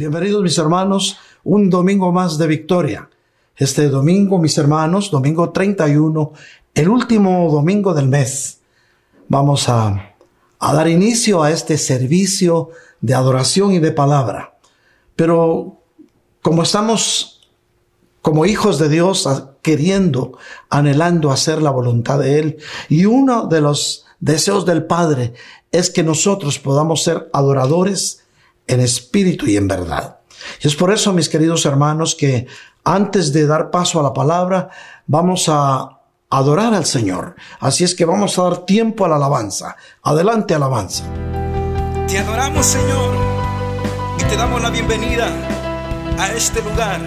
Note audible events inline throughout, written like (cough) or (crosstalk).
Bienvenidos mis hermanos, un domingo más de victoria. Este domingo, mis hermanos, domingo 31, el último domingo del mes, vamos a, a dar inicio a este servicio de adoración y de palabra. Pero como estamos como hijos de Dios queriendo, anhelando hacer la voluntad de Él, y uno de los deseos del Padre es que nosotros podamos ser adoradores en espíritu y en verdad. Y es por eso, mis queridos hermanos, que antes de dar paso a la palabra, vamos a adorar al Señor. Así es que vamos a dar tiempo a la alabanza. Adelante, alabanza. Te adoramos, Señor, y te damos la bienvenida a este lugar.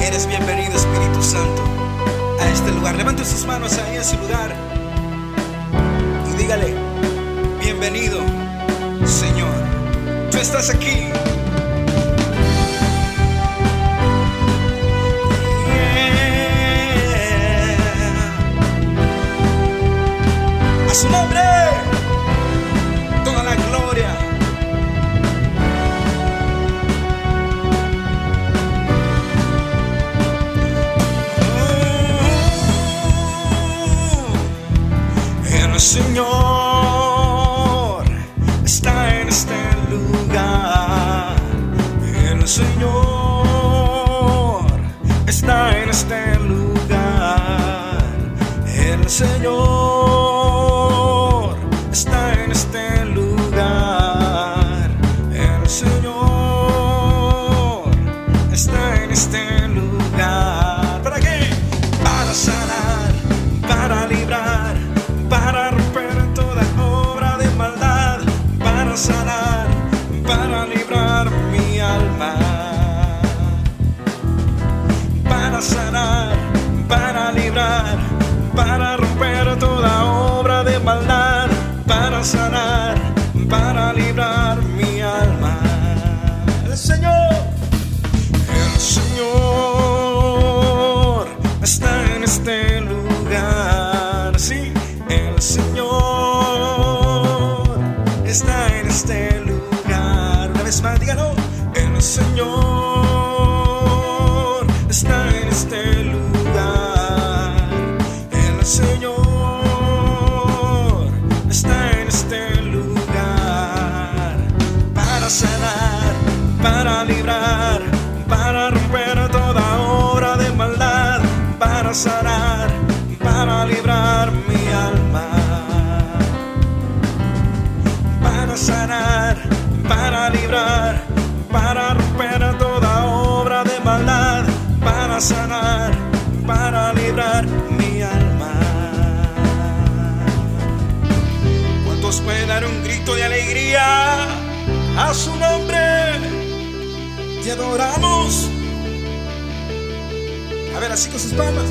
Eres bienvenido, Espíritu Santo, a este lugar. Levante sus manos ahí en su lugar y dígale, bienvenido, Señor. Tú estás aquí. A su nombre, toda la gloria. El Señor Señor está en este lugar. El Señor Para sanar, para librar, para romper toda obra de maldad, para sanar, para librar mi alma. El Señor, el Señor está en este lugar. Sí, el Señor está en este lugar. Una vez más, dígalo. El Señor a su nombre? Te adoramos. A ver, así con sus palmas.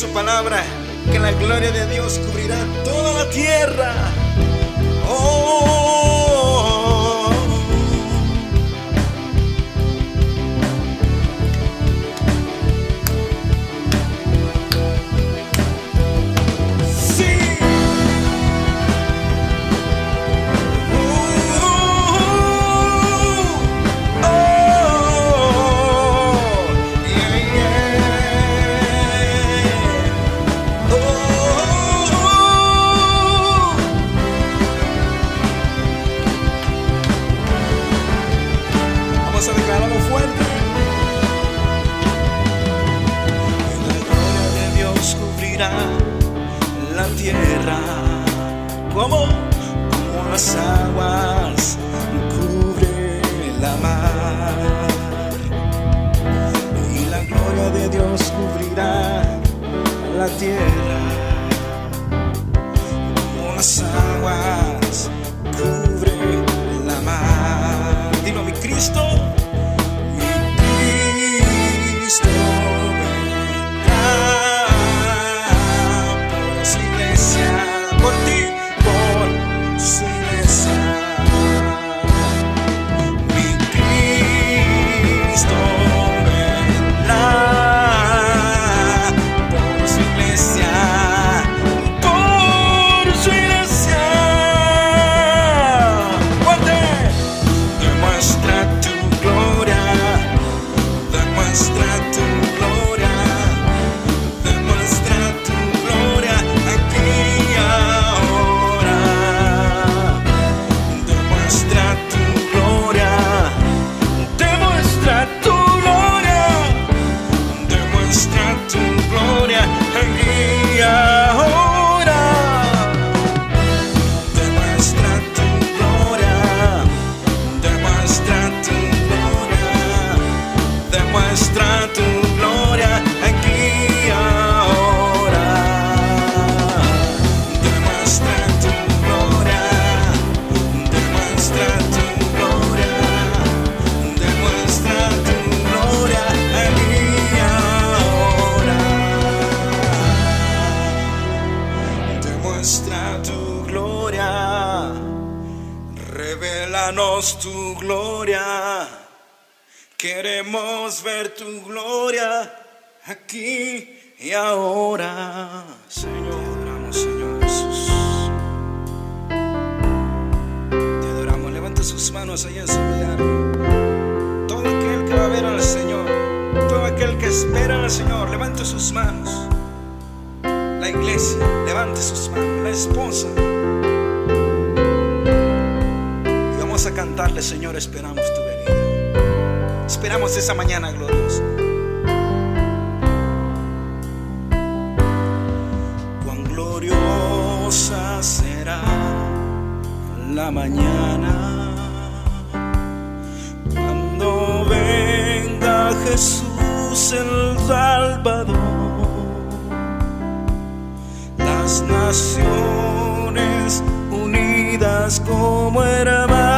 su palabra que la gloria de Dios cubrirá toda la tierra. esperamos esa mañana, gloriosa. Cuán gloriosa será la mañana cuando venga Jesús el Salvador. Las naciones unidas como hermanos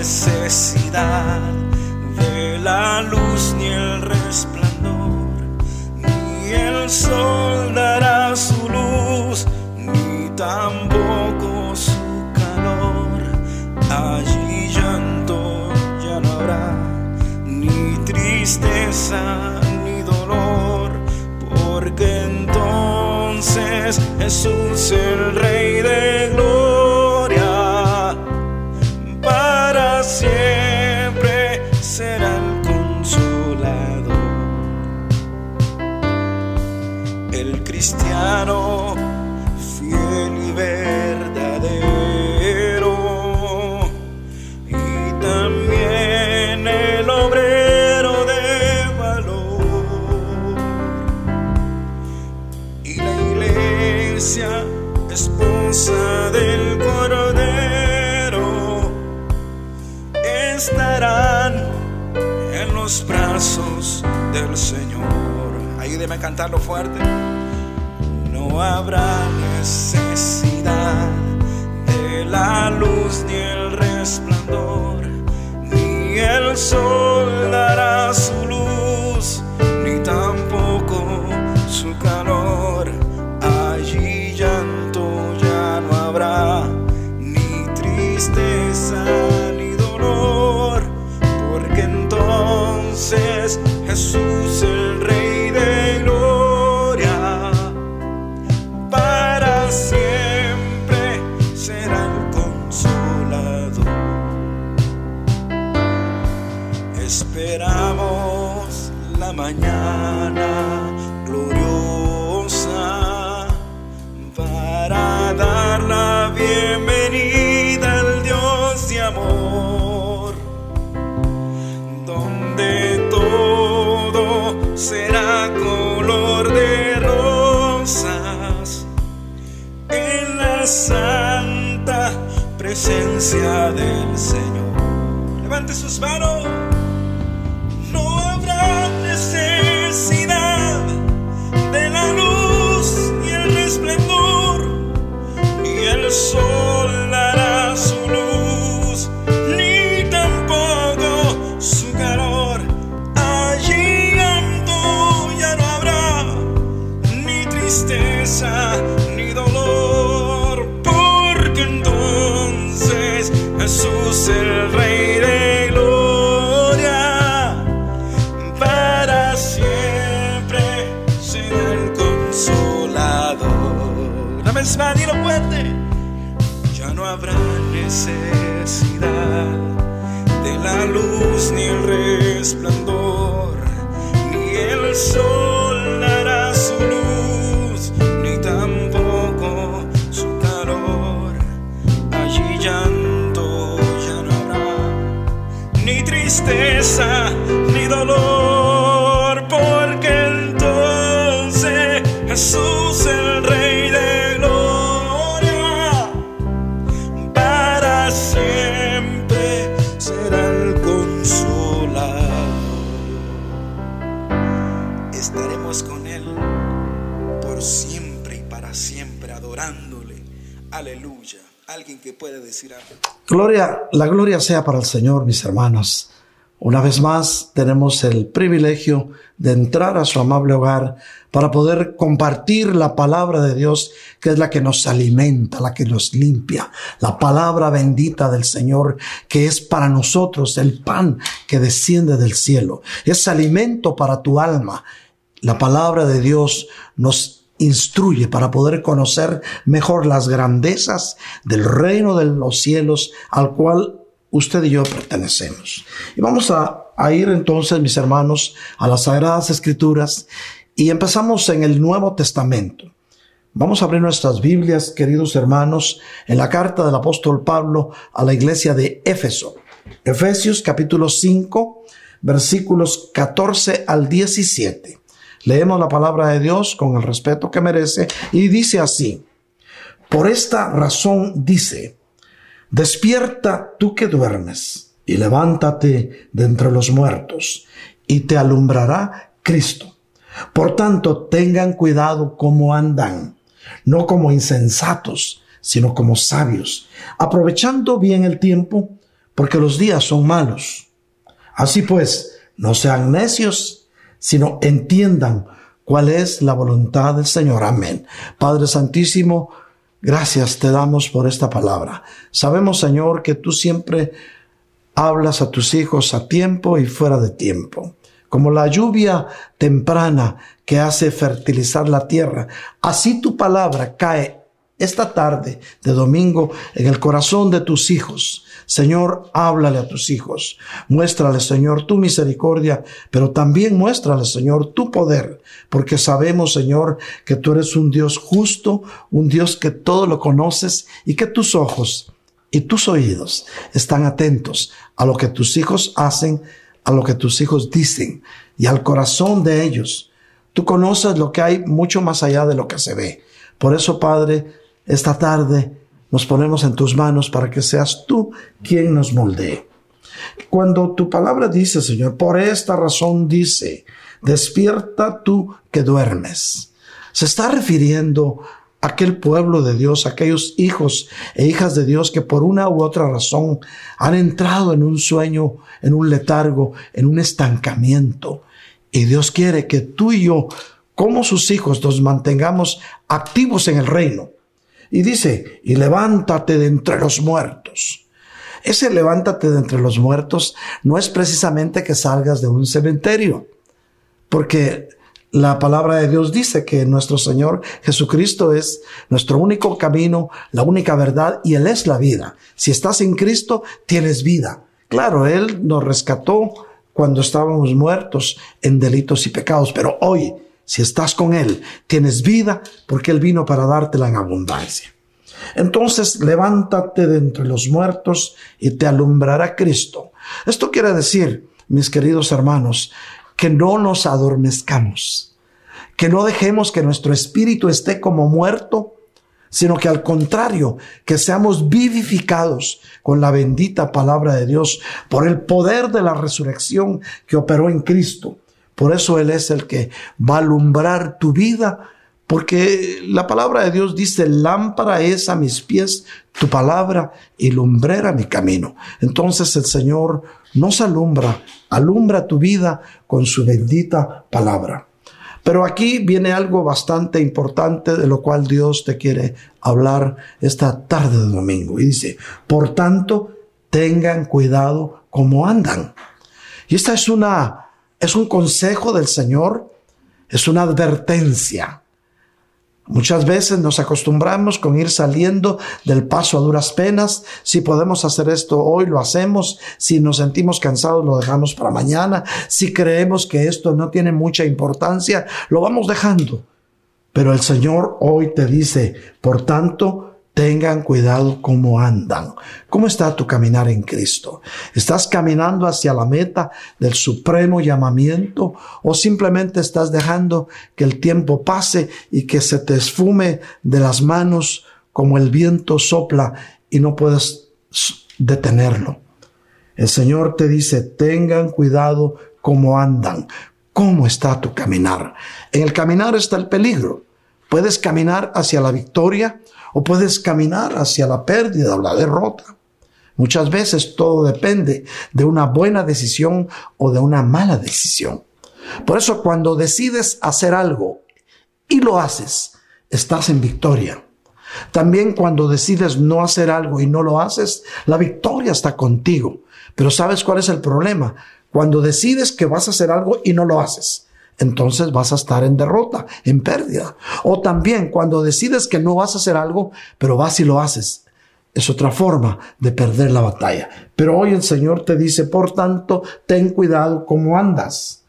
necesidad de la luz ni el resplandor, ni el sol dará su luz, ni tampoco su calor. Allí llanto ya no habrá, ni tristeza ni dolor, porque entonces Jesús el Rey de cantarlo fuerte. No habrá Aleluya. Alguien que puede decir algo. Gloria, la gloria sea para el Señor, mis hermanos. Una vez más tenemos el privilegio de entrar a su amable hogar para poder compartir la palabra de Dios, que es la que nos alimenta, la que nos limpia, la palabra bendita del Señor, que es para nosotros el pan que desciende del cielo. Es alimento para tu alma. La palabra de Dios nos instruye para poder conocer mejor las grandezas del reino de los cielos al cual usted y yo pertenecemos. Y vamos a, a, ir entonces, mis hermanos, a las Sagradas Escrituras y empezamos en el Nuevo Testamento. Vamos a abrir nuestras Biblias, queridos hermanos, en la carta del apóstol Pablo a la iglesia de Éfeso. Efesios capítulo 5, versículos 14 al 17. Leemos la palabra de Dios con el respeto que merece y dice así, por esta razón dice, despierta tú que duermes y levántate de entre los muertos y te alumbrará Cristo. Por tanto, tengan cuidado cómo andan, no como insensatos, sino como sabios, aprovechando bien el tiempo, porque los días son malos. Así pues, no sean necios, sino entiendan cuál es la voluntad del Señor. Amén. Padre Santísimo, gracias te damos por esta palabra. Sabemos, Señor, que tú siempre hablas a tus hijos a tiempo y fuera de tiempo. Como la lluvia temprana que hace fertilizar la tierra, así tu palabra cae esta tarde de domingo en el corazón de tus hijos. Señor, háblale a tus hijos. Muéstrale, Señor, tu misericordia, pero también muéstrale, Señor, tu poder, porque sabemos, Señor, que tú eres un Dios justo, un Dios que todo lo conoces y que tus ojos y tus oídos están atentos a lo que tus hijos hacen, a lo que tus hijos dicen y al corazón de ellos. Tú conoces lo que hay mucho más allá de lo que se ve. Por eso, Padre, esta tarde nos ponemos en tus manos para que seas tú quien nos moldee. Cuando tu palabra dice, Señor, por esta razón dice, despierta tú que duermes. Se está refiriendo a aquel pueblo de Dios, aquellos hijos e hijas de Dios que por una u otra razón han entrado en un sueño, en un letargo, en un estancamiento. Y Dios quiere que tú y yo, como sus hijos, nos mantengamos activos en el reino. Y dice, y levántate de entre los muertos. Ese levántate de entre los muertos no es precisamente que salgas de un cementerio, porque la palabra de Dios dice que nuestro Señor Jesucristo es nuestro único camino, la única verdad y Él es la vida. Si estás en Cristo, tienes vida. Claro, Él nos rescató cuando estábamos muertos en delitos y pecados, pero hoy, si estás con Él, tienes vida porque Él vino para dártela en abundancia. Entonces levántate de entre los muertos y te alumbrará Cristo. Esto quiere decir, mis queridos hermanos, que no nos adormezcamos, que no dejemos que nuestro espíritu esté como muerto, sino que al contrario, que seamos vivificados con la bendita palabra de Dios por el poder de la resurrección que operó en Cristo. Por eso Él es el que va a alumbrar tu vida porque la palabra de Dios dice, lámpara es a mis pies tu palabra y lumbrera mi camino. Entonces el Señor nos alumbra, alumbra tu vida con su bendita palabra. Pero aquí viene algo bastante importante de lo cual Dios te quiere hablar esta tarde de domingo. Y dice, por tanto, tengan cuidado como andan. Y esta es una, es un consejo del Señor, es una advertencia Muchas veces nos acostumbramos con ir saliendo del paso a duras penas. Si podemos hacer esto hoy, lo hacemos. Si nos sentimos cansados, lo dejamos para mañana. Si creemos que esto no tiene mucha importancia, lo vamos dejando. Pero el Señor hoy te dice, por tanto, Tengan cuidado cómo andan. ¿Cómo está tu caminar en Cristo? ¿Estás caminando hacia la meta del supremo llamamiento o simplemente estás dejando que el tiempo pase y que se te esfume de las manos como el viento sopla y no puedes detenerlo? El Señor te dice, tengan cuidado cómo andan. ¿Cómo está tu caminar? En el caminar está el peligro. Puedes caminar hacia la victoria o puedes caminar hacia la pérdida o la derrota. Muchas veces todo depende de una buena decisión o de una mala decisión. Por eso cuando decides hacer algo y lo haces, estás en victoria. También cuando decides no hacer algo y no lo haces, la victoria está contigo. Pero ¿sabes cuál es el problema? Cuando decides que vas a hacer algo y no lo haces, entonces vas a estar en derrota, en pérdida. O también cuando decides que no vas a hacer algo, pero vas y lo haces. Es otra forma de perder la batalla. Pero hoy el Señor te dice, por tanto, ten cuidado cómo andas.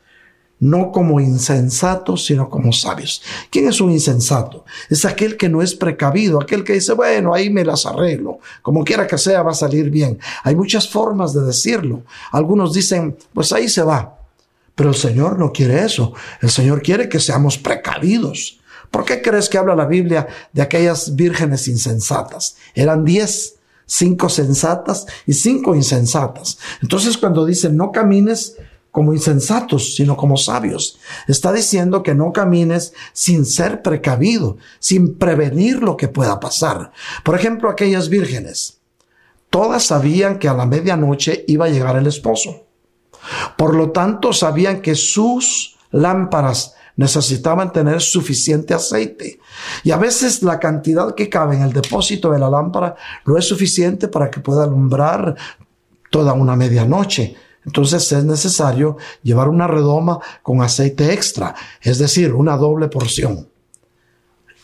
No como insensatos, sino como sabios. ¿Quién es un insensato? Es aquel que no es precavido, aquel que dice, bueno, ahí me las arreglo. Como quiera que sea, va a salir bien. Hay muchas formas de decirlo. Algunos dicen, pues ahí se va. Pero el Señor no quiere eso. El Señor quiere que seamos precavidos. ¿Por qué crees que habla la Biblia de aquellas vírgenes insensatas? Eran diez, cinco sensatas y cinco insensatas. Entonces cuando dice no camines como insensatos, sino como sabios, está diciendo que no camines sin ser precavido, sin prevenir lo que pueda pasar. Por ejemplo, aquellas vírgenes, todas sabían que a la medianoche iba a llegar el esposo. Por lo tanto, sabían que sus lámparas necesitaban tener suficiente aceite. Y a veces la cantidad que cabe en el depósito de la lámpara no es suficiente para que pueda alumbrar toda una medianoche. Entonces es necesario llevar una redoma con aceite extra, es decir, una doble porción.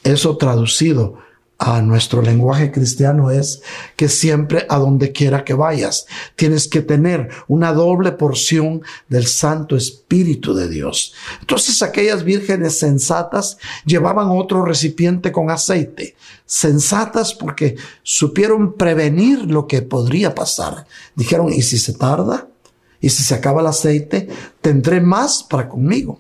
Eso traducido a nuestro lenguaje cristiano es que siempre a donde quiera que vayas, tienes que tener una doble porción del Santo Espíritu de Dios. Entonces aquellas vírgenes sensatas llevaban otro recipiente con aceite. Sensatas porque supieron prevenir lo que podría pasar. Dijeron, ¿y si se tarda? ¿Y si se acaba el aceite? Tendré más para conmigo.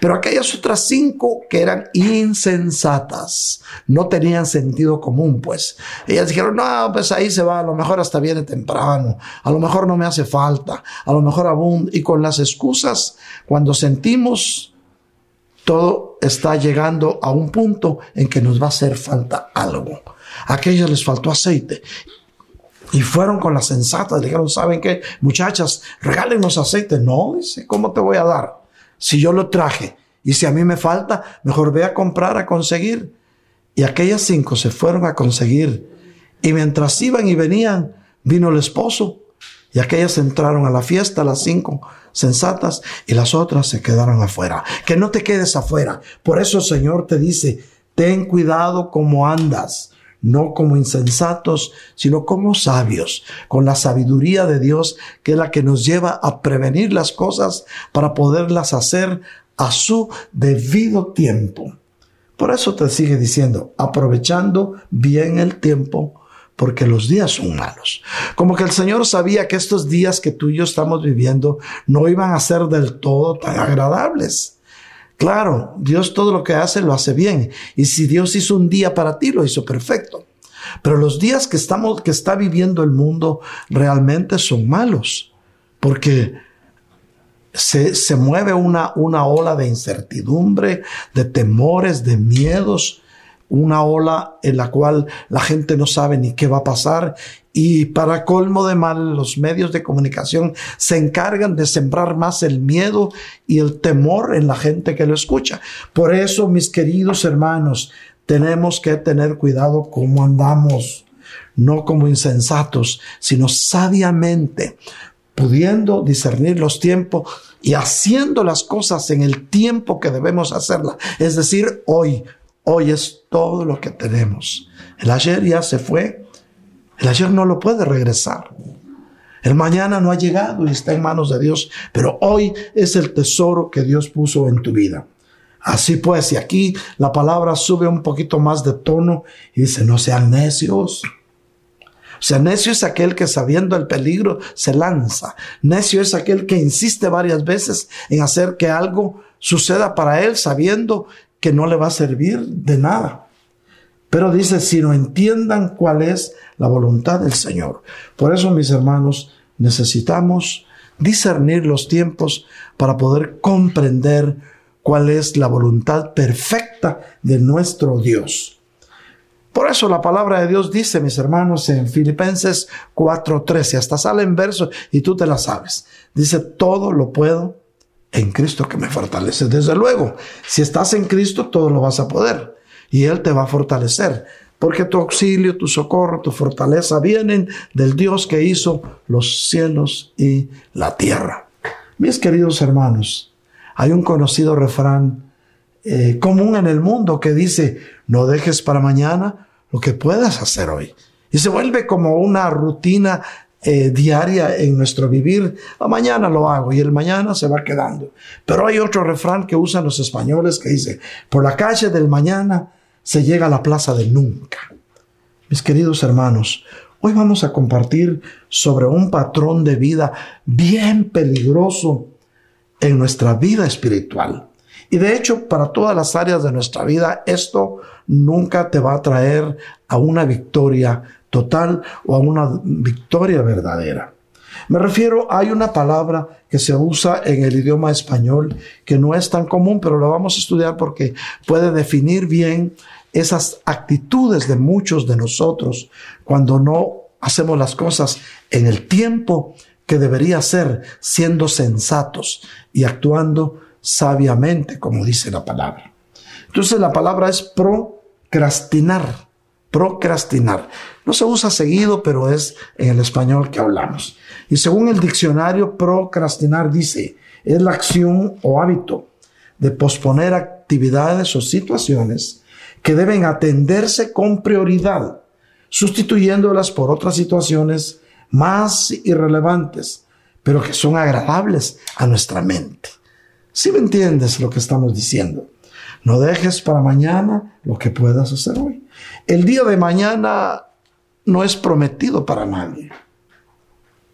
Pero aquellas otras cinco que eran insensatas, no tenían sentido común, pues. Ellas dijeron, no, pues ahí se va, a lo mejor hasta viene temprano, a lo mejor no me hace falta, a lo mejor abunda. Y con las excusas, cuando sentimos todo está llegando a un punto en que nos va a hacer falta algo. A aquellos les faltó aceite. Y fueron con las sensatas, dijeron, ¿saben qué? Muchachas, regálenos aceite. No, dice, ¿cómo te voy a dar? Si yo lo traje. Y si a mí me falta, mejor ve a comprar, a conseguir. Y aquellas cinco se fueron a conseguir. Y mientras iban y venían, vino el esposo. Y aquellas entraron a la fiesta, las cinco sensatas, y las otras se quedaron afuera. Que no te quedes afuera. Por eso el Señor te dice, ten cuidado como andas no como insensatos, sino como sabios, con la sabiduría de Dios, que es la que nos lleva a prevenir las cosas para poderlas hacer a su debido tiempo. Por eso te sigue diciendo, aprovechando bien el tiempo, porque los días son malos. Como que el Señor sabía que estos días que tú y yo estamos viviendo no iban a ser del todo tan agradables. Claro, Dios todo lo que hace lo hace bien. Y si Dios hizo un día para ti, lo hizo perfecto. Pero los días que estamos, que está viviendo el mundo realmente son malos. Porque se, se mueve una, una ola de incertidumbre, de temores, de miedos, una ola en la cual la gente no sabe ni qué va a pasar y para colmo de mal los medios de comunicación se encargan de sembrar más el miedo y el temor en la gente que lo escucha. Por eso, mis queridos hermanos, tenemos que tener cuidado cómo andamos, no como insensatos, sino sabiamente, pudiendo discernir los tiempos y haciendo las cosas en el tiempo que debemos hacerlas. Es decir, hoy, Hoy es todo lo que tenemos. El ayer ya se fue. El ayer no lo puede regresar. El mañana no ha llegado y está en manos de Dios, pero hoy es el tesoro que Dios puso en tu vida. Así pues, y aquí la palabra sube un poquito más de tono y dice, no sean necios. O sea, necio es aquel que sabiendo el peligro se lanza. Necio es aquel que insiste varias veces en hacer que algo suceda para él sabiendo que no le va a servir de nada. Pero dice, si no entiendan cuál es la voluntad del Señor. Por eso, mis hermanos, necesitamos discernir los tiempos para poder comprender cuál es la voluntad perfecta de nuestro Dios. Por eso la palabra de Dios dice, mis hermanos, en Filipenses 4:13, hasta sale en verso y tú te la sabes. Dice, todo lo puedo en Cristo que me fortalece. Desde luego, si estás en Cristo, todo lo vas a poder y Él te va a fortalecer. Porque tu auxilio, tu socorro, tu fortaleza vienen del Dios que hizo los cielos y la tierra. Mis queridos hermanos, hay un conocido refrán eh, común en el mundo que dice, no dejes para mañana lo que puedas hacer hoy. Y se vuelve como una rutina eh, diaria en nuestro vivir. A mañana lo hago y el mañana se va quedando. Pero hay otro refrán que usan los españoles que dice, por la calle del mañana se llega a la plaza del nunca. Mis queridos hermanos, hoy vamos a compartir sobre un patrón de vida bien peligroso en nuestra vida espiritual. Y de hecho, para todas las áreas de nuestra vida, esto nunca te va a traer a una victoria total o a una victoria verdadera. Me refiero, hay una palabra que se usa en el idioma español que no es tan común, pero la vamos a estudiar porque puede definir bien esas actitudes de muchos de nosotros cuando no hacemos las cosas en el tiempo que debería ser, siendo sensatos y actuando sabiamente, como dice la palabra. Entonces la palabra es procrastinar procrastinar. No se usa seguido, pero es en el español que hablamos. Y según el diccionario, procrastinar dice, es la acción o hábito de posponer actividades o situaciones que deben atenderse con prioridad, sustituyéndolas por otras situaciones más irrelevantes, pero que son agradables a nuestra mente. Si me entiendes lo que estamos diciendo? No dejes para mañana lo que puedas hacer hoy. El día de mañana no es prometido para nadie.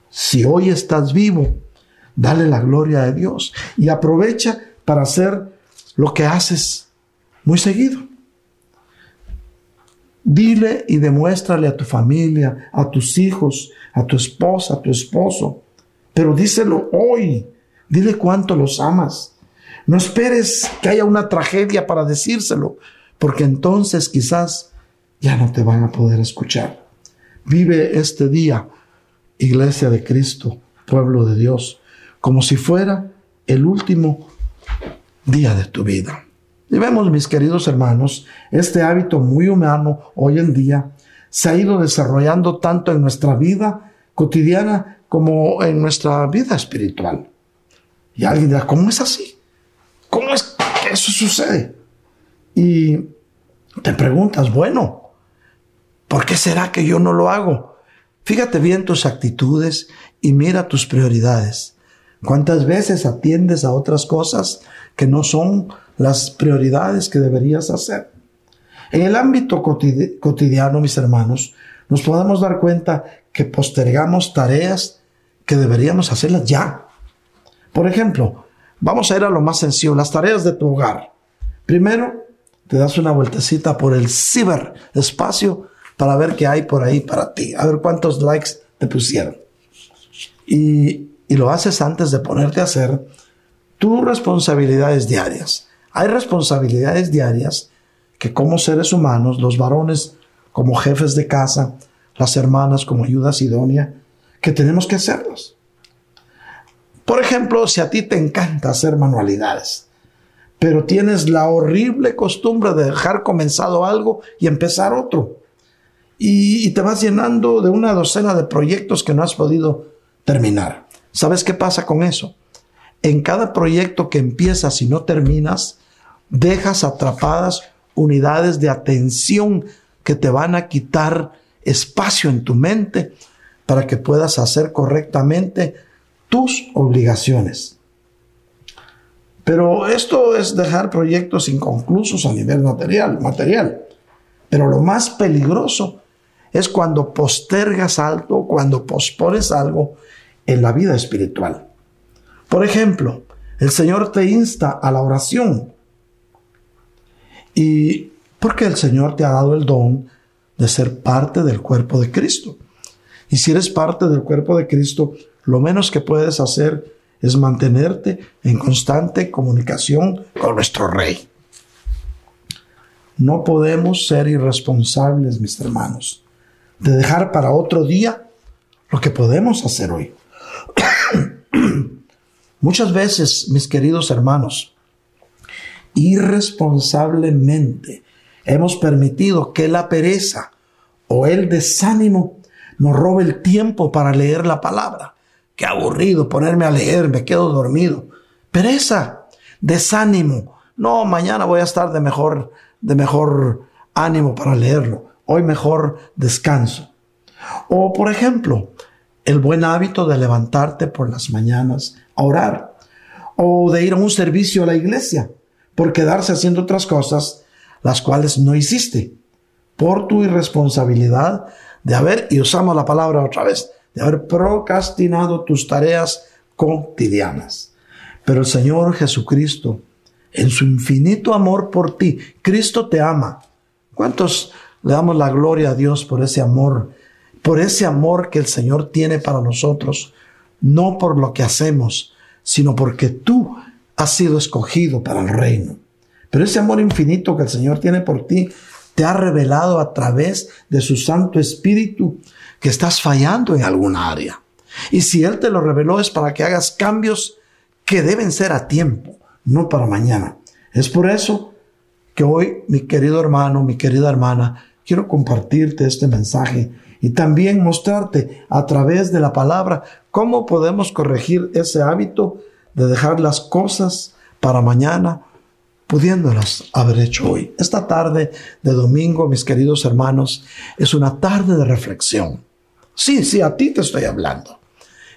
Si hoy estás vivo, dale la gloria a Dios y aprovecha para hacer lo que haces muy seguido. Dile y demuéstrale a tu familia, a tus hijos, a tu esposa, a tu esposo, pero díselo hoy. Dile cuánto los amas. No esperes que haya una tragedia para decírselo, porque entonces quizás ya no te van a poder escuchar. Vive este día, iglesia de Cristo, pueblo de Dios, como si fuera el último día de tu vida. Y vemos, mis queridos hermanos, este hábito muy humano hoy en día se ha ido desarrollando tanto en nuestra vida cotidiana como en nuestra vida espiritual. Y alguien dirá, ¿cómo es así? ¿Cómo es que eso sucede? Y te preguntas, bueno, ¿por qué será que yo no lo hago? Fíjate bien tus actitudes y mira tus prioridades. ¿Cuántas veces atiendes a otras cosas que no son las prioridades que deberías hacer? En el ámbito cotidiano, mis hermanos, nos podemos dar cuenta que postergamos tareas que deberíamos hacerlas ya. Por ejemplo, vamos a ir a lo más sencillo, las tareas de tu hogar. Primero, te das una vueltecita por el ciberespacio para ver qué hay por ahí para ti, a ver cuántos likes te pusieron. Y, y lo haces antes de ponerte a hacer tus responsabilidades diarias. Hay responsabilidades diarias que como seres humanos, los varones como jefes de casa, las hermanas como ayudas idónea, que tenemos que hacerlas. Por ejemplo, si a ti te encanta hacer manualidades, pero tienes la horrible costumbre de dejar comenzado algo y empezar otro, y, te vas llenando de una docena de proyectos que no has podido terminar. ¿Sabes qué pasa con eso? En cada proyecto que empiezas y no terminas, dejas atrapadas unidades de atención que te van a quitar espacio en tu mente para que puedas hacer correctamente tus obligaciones. Pero esto es dejar proyectos inconclusos a nivel material, material. Pero lo más peligroso es cuando postergas algo, cuando pospones algo en la vida espiritual. Por ejemplo, el Señor te insta a la oración. Y porque el Señor te ha dado el don de ser parte del cuerpo de Cristo. Y si eres parte del cuerpo de Cristo, lo menos que puedes hacer es mantenerte en constante comunicación con nuestro Rey. No podemos ser irresponsables, mis hermanos, de dejar para otro día lo que podemos hacer hoy. (coughs) Muchas veces, mis queridos hermanos, irresponsablemente hemos permitido que la pereza o el desánimo nos robe el tiempo para leer la palabra. Qué aburrido ponerme a leer, me quedo dormido. Pereza, desánimo. No, mañana voy a estar de mejor, de mejor ánimo para leerlo. Hoy mejor descanso. O, por ejemplo, el buen hábito de levantarte por las mañanas a orar. O de ir a un servicio a la iglesia por quedarse haciendo otras cosas las cuales no hiciste, por tu irresponsabilidad de haber, y usamos la palabra otra vez, de haber procrastinado tus tareas cotidianas. Pero el Señor Jesucristo, en su infinito amor por ti, Cristo te ama. ¿Cuántos le damos la gloria a Dios por ese amor? Por ese amor que el Señor tiene para nosotros, no por lo que hacemos, sino porque tú has sido escogido para el reino. Pero ese amor infinito que el Señor tiene por ti te ha revelado a través de su Santo Espíritu que estás fallando en alguna área. Y si Él te lo reveló es para que hagas cambios que deben ser a tiempo, no para mañana. Es por eso que hoy, mi querido hermano, mi querida hermana, quiero compartirte este mensaje y también mostrarte a través de la palabra cómo podemos corregir ese hábito de dejar las cosas para mañana, pudiéndolas haber hecho hoy. Esta tarde de domingo, mis queridos hermanos, es una tarde de reflexión. Sí, sí, a ti te estoy hablando.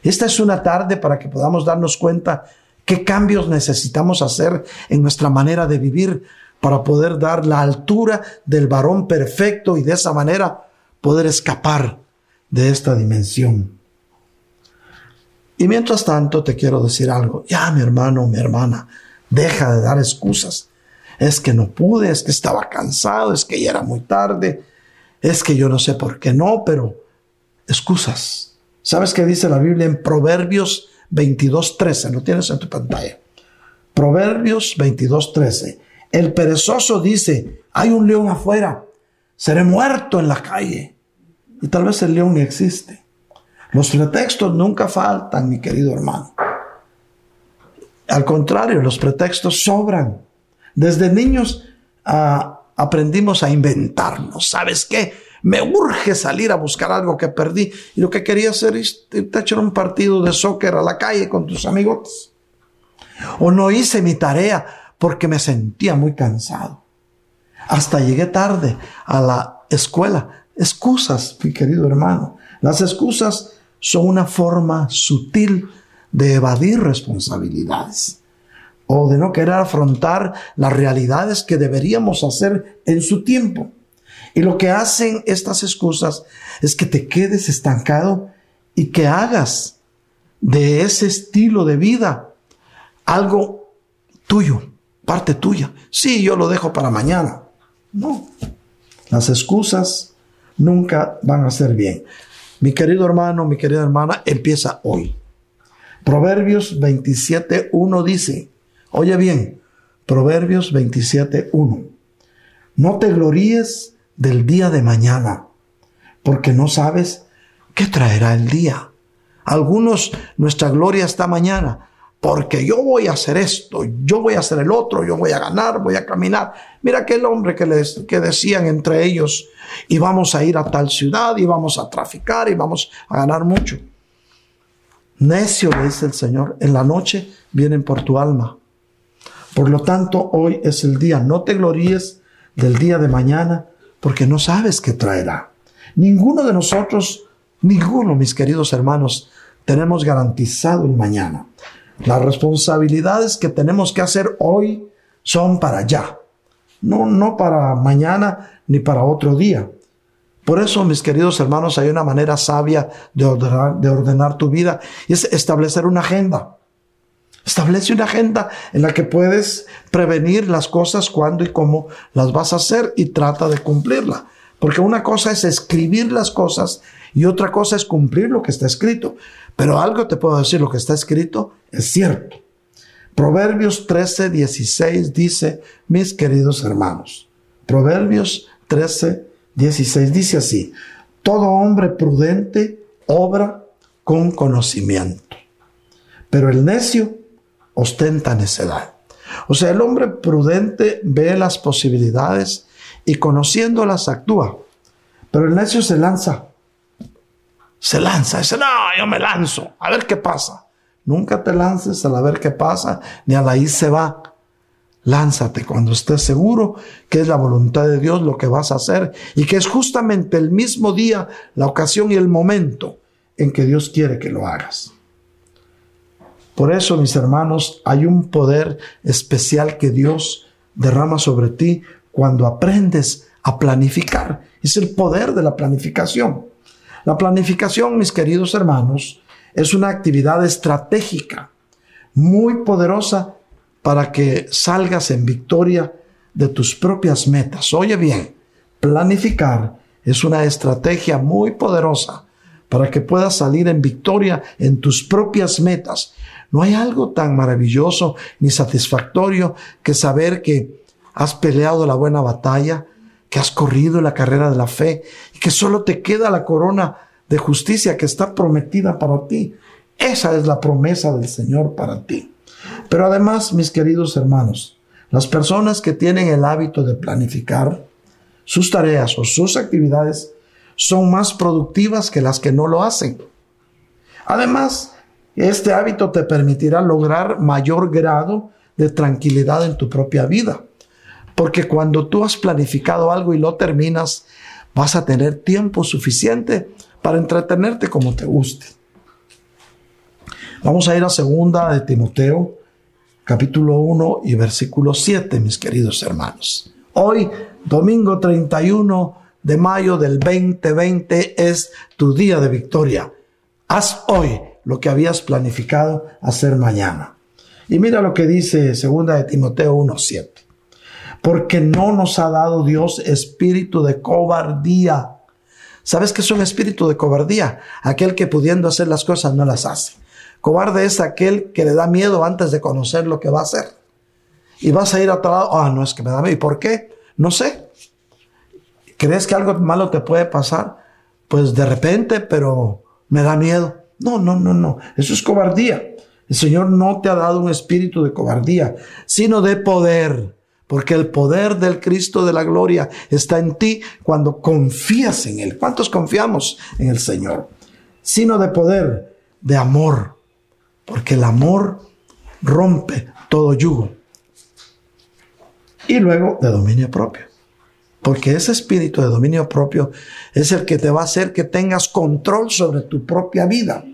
Esta es una tarde para que podamos darnos cuenta qué cambios necesitamos hacer en nuestra manera de vivir para poder dar la altura del varón perfecto y de esa manera poder escapar de esta dimensión y mientras tanto te quiero decir algo. Ya, mi hermano, mi hermana, deja de dar excusas. Es que no pude, es que estaba cansado, es que ya era muy tarde, es que yo no sé por qué no, pero excusas. ¿Sabes qué dice la Biblia en Proverbios 22.13? Lo tienes en tu pantalla. Proverbios 22:13. El perezoso dice, hay un león afuera, seré muerto en la calle. Y tal vez el león existe. Los pretextos nunca faltan, mi querido hermano. Al contrario, los pretextos sobran. Desde niños ah, aprendimos a inventarnos. ¿Sabes qué? Me urge salir a buscar algo que perdí. Y lo que quería hacer es echar un partido de soccer a la calle con tus amigos. O no hice mi tarea porque me sentía muy cansado. Hasta llegué tarde a la escuela. Excusas, mi querido hermano. Las excusas son una forma sutil de evadir responsabilidades o de no querer afrontar las realidades que deberíamos hacer en su tiempo. Y lo que hacen estas excusas es que te quedes estancado y que hagas de ese estilo de vida algo tuyo, parte tuya. Sí, yo lo dejo para mañana. No, las excusas nunca van a ser bien. Mi querido hermano, mi querida hermana, empieza hoy. Proverbios 27.1 dice, oye bien, Proverbios 27.1, no te gloríes del día de mañana, porque no sabes qué traerá el día. Algunos, nuestra gloria está mañana, porque yo voy a hacer esto, yo voy a hacer el otro, yo voy a ganar, voy a caminar. Mira aquel hombre que, les, que decían entre ellos, y vamos a ir a tal ciudad, y vamos a traficar, y vamos a ganar mucho. Necio, le dice el Señor, en la noche vienen por tu alma. Por lo tanto, hoy es el día. No te gloríes del día de mañana, porque no sabes qué traerá. Ninguno de nosotros, ninguno, mis queridos hermanos, tenemos garantizado el mañana. Las responsabilidades que tenemos que hacer hoy son para allá. No, no para mañana ni para otro día. Por eso, mis queridos hermanos, hay una manera sabia de ordenar, de ordenar tu vida y es establecer una agenda. Establece una agenda en la que puedes prevenir las cosas, cuándo y cómo las vas a hacer y trata de cumplirla. Porque una cosa es escribir las cosas y otra cosa es cumplir lo que está escrito. Pero algo te puedo decir, lo que está escrito es cierto. Proverbios 13, 16 dice, mis queridos hermanos, Proverbios 13, 16 dice así, todo hombre prudente obra con conocimiento, pero el necio ostenta necedad. O sea, el hombre prudente ve las posibilidades y conociéndolas actúa, pero el necio se lanza, se lanza, dice, no, yo me lanzo, a ver qué pasa. Nunca te lances a la ver qué pasa, ni a la ir se va. Lánzate cuando estés seguro que es la voluntad de Dios lo que vas a hacer y que es justamente el mismo día, la ocasión y el momento en que Dios quiere que lo hagas. Por eso, mis hermanos, hay un poder especial que Dios derrama sobre ti cuando aprendes a planificar. Es el poder de la planificación. La planificación, mis queridos hermanos, es una actividad estratégica muy poderosa para que salgas en victoria de tus propias metas. Oye bien, planificar es una estrategia muy poderosa para que puedas salir en victoria en tus propias metas. No hay algo tan maravilloso ni satisfactorio que saber que has peleado la buena batalla, que has corrido la carrera de la fe y que solo te queda la corona de justicia que está prometida para ti. Esa es la promesa del Señor para ti. Pero además, mis queridos hermanos, las personas que tienen el hábito de planificar sus tareas o sus actividades son más productivas que las que no lo hacen. Además, este hábito te permitirá lograr mayor grado de tranquilidad en tu propia vida. Porque cuando tú has planificado algo y lo terminas, vas a tener tiempo suficiente para entretenerte como te guste. Vamos a ir a segunda de Timoteo, capítulo 1 y versículo 7, mis queridos hermanos. Hoy, domingo 31 de mayo del 2020, es tu día de victoria. Haz hoy lo que habías planificado hacer mañana. Y mira lo que dice segunda de Timoteo 1:7. Porque no nos ha dado Dios espíritu de cobardía. ¿Sabes qué es un espíritu de cobardía? Aquel que pudiendo hacer las cosas no las hace. Cobarde es aquel que le da miedo antes de conocer lo que va a hacer. y vas a ir a otro lado. Ah, no es que me da miedo. ¿Y por qué? No sé. ¿Crees que algo malo te puede pasar? Pues de repente, pero me da miedo. No, no, no, no. Eso es cobardía. El Señor no te ha dado un espíritu de cobardía, sino de poder. Porque el poder del Cristo de la gloria está en ti cuando confías en Él. ¿Cuántos confiamos en el Señor? Sino de poder, de amor. Porque el amor rompe todo yugo. Y luego de dominio propio. Porque ese espíritu de dominio propio es el que te va a hacer que tengas control sobre tu propia vida.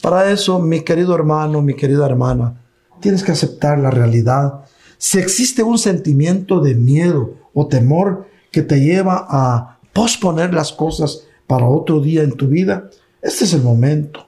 Para eso, mi querido hermano, mi querida hermana, tienes que aceptar la realidad. Si existe un sentimiento de miedo o temor que te lleva a posponer las cosas para otro día en tu vida, este es el momento.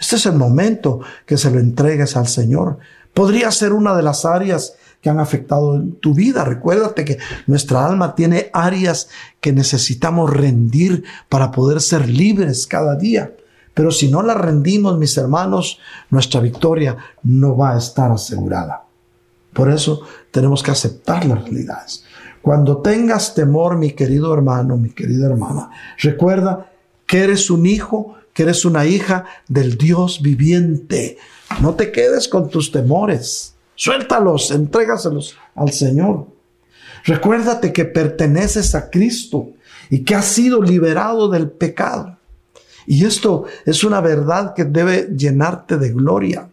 Este es el momento que se lo entregues al Señor. Podría ser una de las áreas que han afectado tu vida. Recuérdate que nuestra alma tiene áreas que necesitamos rendir para poder ser libres cada día. Pero si no la rendimos, mis hermanos, nuestra victoria no va a estar asegurada. Por eso tenemos que aceptar las realidades. Cuando tengas temor, mi querido hermano, mi querida hermana, recuerda que eres un hijo, que eres una hija del Dios viviente. No te quedes con tus temores. Suéltalos, entrégaselos al Señor. Recuérdate que perteneces a Cristo y que has sido liberado del pecado. Y esto es una verdad que debe llenarte de gloria.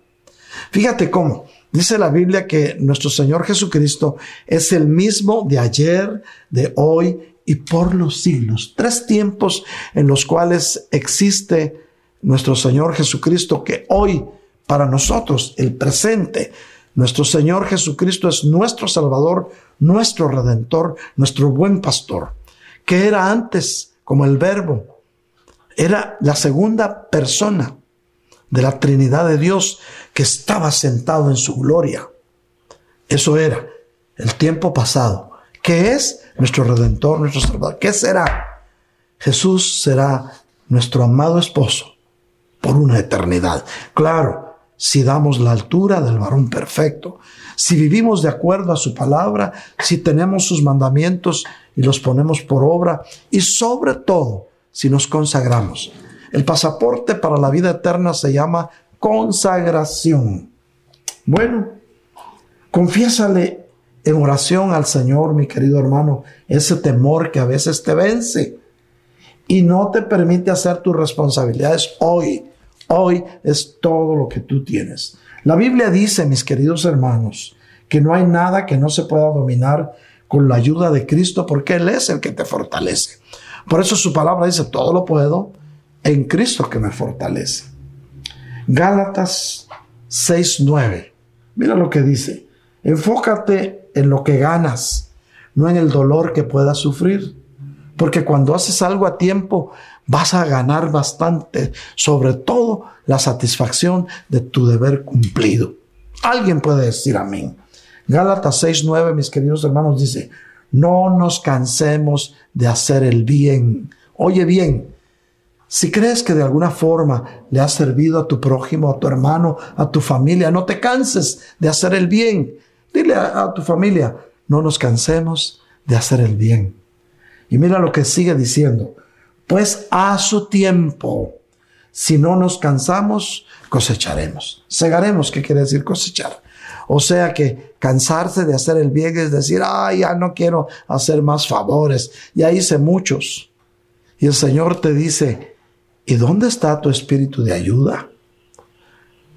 Fíjate cómo dice la Biblia que nuestro Señor Jesucristo es el mismo de ayer, de hoy y por los siglos. Tres tiempos en los cuales existe nuestro Señor Jesucristo que hoy para nosotros, el presente, nuestro Señor Jesucristo es nuestro Salvador, nuestro Redentor, nuestro buen pastor, que era antes como el Verbo, era la segunda persona de la Trinidad de Dios que estaba sentado en su gloria. Eso era el tiempo pasado. ¿Qué es nuestro Redentor, nuestro Salvador? ¿Qué será? Jesús será nuestro amado esposo por una eternidad. Claro, si damos la altura del varón perfecto, si vivimos de acuerdo a su palabra, si tenemos sus mandamientos y los ponemos por obra y sobre todo si nos consagramos. El pasaporte para la vida eterna se llama consagración. Bueno, confiésale en oración al Señor, mi querido hermano, ese temor que a veces te vence y no te permite hacer tus responsabilidades hoy Hoy es todo lo que tú tienes. La Biblia dice, mis queridos hermanos, que no hay nada que no se pueda dominar con la ayuda de Cristo porque Él es el que te fortalece. Por eso su palabra dice, todo lo puedo en Cristo que me fortalece. Gálatas 6:9. Mira lo que dice. Enfócate en lo que ganas, no en el dolor que puedas sufrir. Porque cuando haces algo a tiempo, vas a ganar bastante, sobre todo la satisfacción de tu deber cumplido. Alguien puede decir amén. Gálatas 6:9, mis queridos hermanos, dice, no nos cansemos de hacer el bien. Oye bien, si crees que de alguna forma le has servido a tu prójimo, a tu hermano, a tu familia, no te canses de hacer el bien. Dile a, a tu familia, no nos cansemos de hacer el bien. Y mira lo que sigue diciendo, pues a su tiempo, si no nos cansamos, cosecharemos. Segaremos, ¿qué quiere decir cosechar? O sea que cansarse de hacer el bien es decir, ay, ya no quiero hacer más favores, ya hice muchos. Y el Señor te dice, ¿y dónde está tu espíritu de ayuda?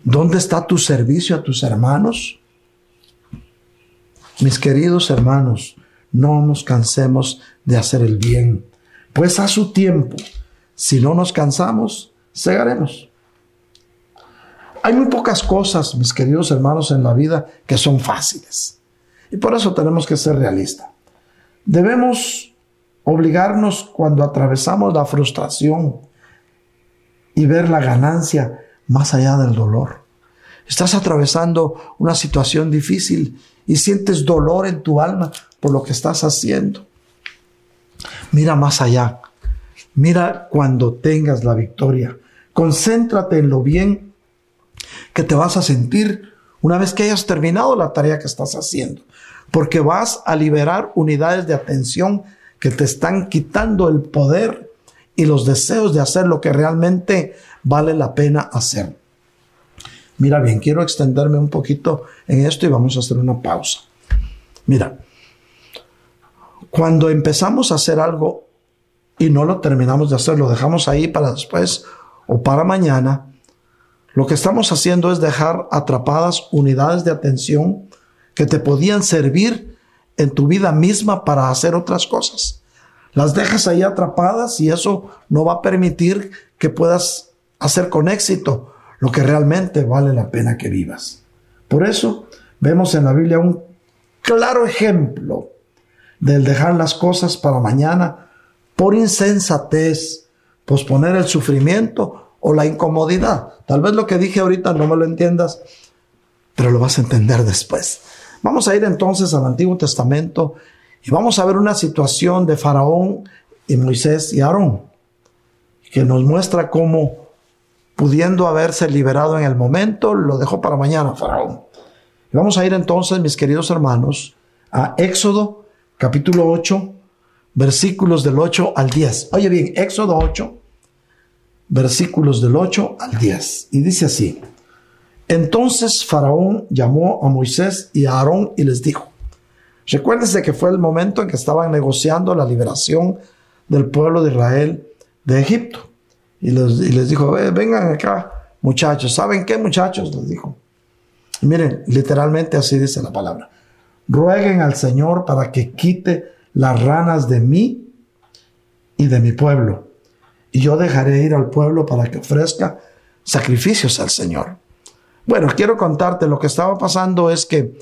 ¿Dónde está tu servicio a tus hermanos? Mis queridos hermanos, no nos cansemos de hacer el bien pues a su tiempo, si no nos cansamos, segaremos. Hay muy pocas cosas, mis queridos hermanos, en la vida que son fáciles. Y por eso tenemos que ser realistas. Debemos obligarnos cuando atravesamos la frustración y ver la ganancia más allá del dolor. Estás atravesando una situación difícil y sientes dolor en tu alma por lo que estás haciendo. Mira más allá. Mira cuando tengas la victoria. Concéntrate en lo bien que te vas a sentir una vez que hayas terminado la tarea que estás haciendo. porque vas a liberar unidades de atención que te están quitando el poder y los deseos de hacer lo que realmente vale la pena hacer. Mira bien, quiero extenderme un poquito en esto y vamos a hacer una pausa. Mira, cuando empezamos a hacer algo y no lo terminamos de hacer, lo dejamos ahí para después o para mañana, lo que estamos haciendo es dejar atrapadas unidades de atención que te podían servir en tu vida misma para hacer otras cosas. Las dejas ahí atrapadas y eso no va a permitir que puedas hacer con éxito lo que realmente vale la pena que vivas. Por eso vemos en la Biblia un claro ejemplo del dejar las cosas para mañana por insensatez, posponer el sufrimiento o la incomodidad. Tal vez lo que dije ahorita no me lo entiendas, pero lo vas a entender después. Vamos a ir entonces al Antiguo Testamento y vamos a ver una situación de Faraón y Moisés y Aarón, que nos muestra cómo, pudiendo haberse liberado en el momento, lo dejó para mañana Faraón. Vamos a ir entonces, mis queridos hermanos, a Éxodo capítulo 8, versículos del 8 al 10. Oye bien, Éxodo 8, versículos del 8 al 10. Y dice así, entonces Faraón llamó a Moisés y a Aarón y les dijo, recuérdense que fue el momento en que estaban negociando la liberación del pueblo de Israel de Egipto. Y les, dijo, vengan acá, muchachos. ¿Saben qué, muchachos? Les dijo. Miren, literalmente así dice la palabra rueguen al Señor para que quite las ranas de mí y de mi pueblo. Y yo dejaré ir al pueblo para que ofrezca sacrificios al Señor. Bueno, quiero contarte, lo que estaba pasando es que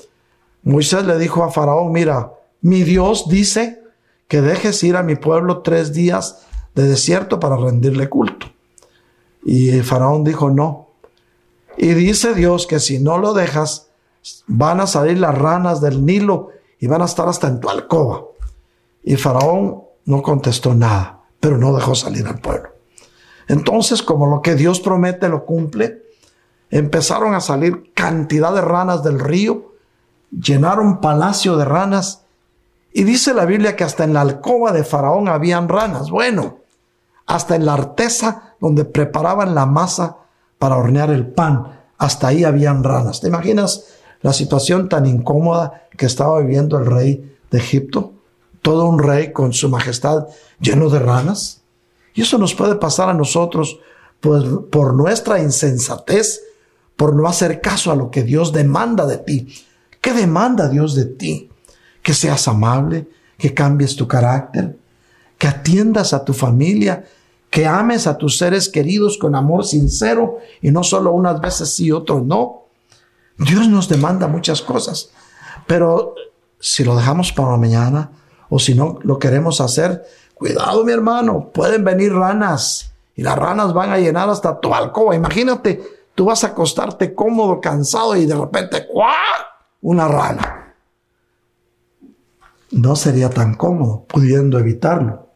Moisés le dijo a Faraón, mira, mi Dios dice que dejes ir a mi pueblo tres días de desierto para rendirle culto. Y Faraón dijo, no. Y dice Dios que si no lo dejas, van a salir las ranas del Nilo y van a estar hasta en tu alcoba. Y Faraón no contestó nada, pero no dejó salir al pueblo. Entonces, como lo que Dios promete lo cumple, empezaron a salir cantidad de ranas del río, llenaron palacio de ranas, y dice la Biblia que hasta en la alcoba de Faraón habían ranas. Bueno, hasta en la artesa donde preparaban la masa para hornear el pan, hasta ahí habían ranas. ¿Te imaginas la situación tan incómoda que estaba viviendo el rey de Egipto, todo un rey con su majestad lleno de ranas. Y eso nos puede pasar a nosotros por, por nuestra insensatez, por no hacer caso a lo que Dios demanda de ti. ¿Qué demanda Dios de ti? Que seas amable, que cambies tu carácter, que atiendas a tu familia, que ames a tus seres queridos con amor sincero y no solo unas veces sí, otros no. Dios nos demanda muchas cosas, pero si lo dejamos para mañana o si no lo queremos hacer, cuidado mi hermano, pueden venir ranas y las ranas van a llenar hasta tu alcoba. Imagínate, tú vas a acostarte cómodo, cansado y de repente, ¡cuá! Una rana. No sería tan cómodo pudiendo evitarlo.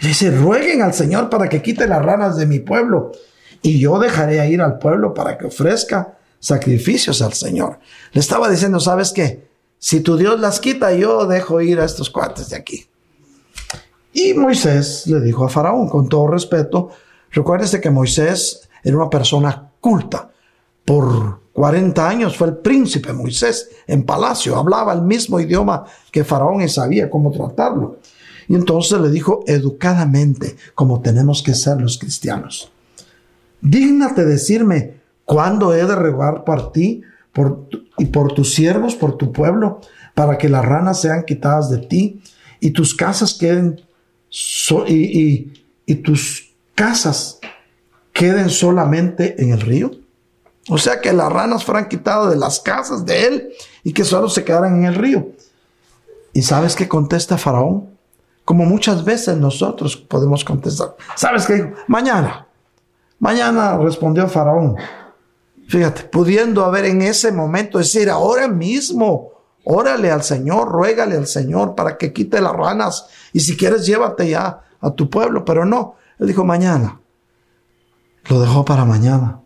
Y dice, rueguen al Señor para que quite las ranas de mi pueblo y yo dejaré ir al pueblo para que ofrezca sacrificios al Señor. Le estaba diciendo, ¿sabes qué? Si tu Dios las quita, yo dejo ir a estos cuates de aquí. Y Moisés le dijo a Faraón, con todo respeto, recuérdese que Moisés era una persona culta. Por 40 años fue el príncipe Moisés en palacio, hablaba el mismo idioma que Faraón y sabía cómo tratarlo. Y entonces le dijo educadamente, como tenemos que ser los cristianos. Dígnate decirme ¿Cuándo he de regar por ti por, y por tus siervos, por tu pueblo, para que las ranas sean quitadas de ti y tus casas queden y tus casas queden solamente en el río? O sea, que las ranas fueran quitadas de las casas de él y que solo se quedaran en el río. ¿Y sabes qué contesta Faraón? Como muchas veces nosotros podemos contestar. ¿Sabes qué dijo? Mañana. Mañana respondió Faraón. Fíjate, pudiendo haber en ese momento decir, ahora mismo, órale al Señor, ruégale al Señor para que quite las ranas y si quieres llévate ya a tu pueblo, pero no, él dijo mañana. Lo dejó para mañana.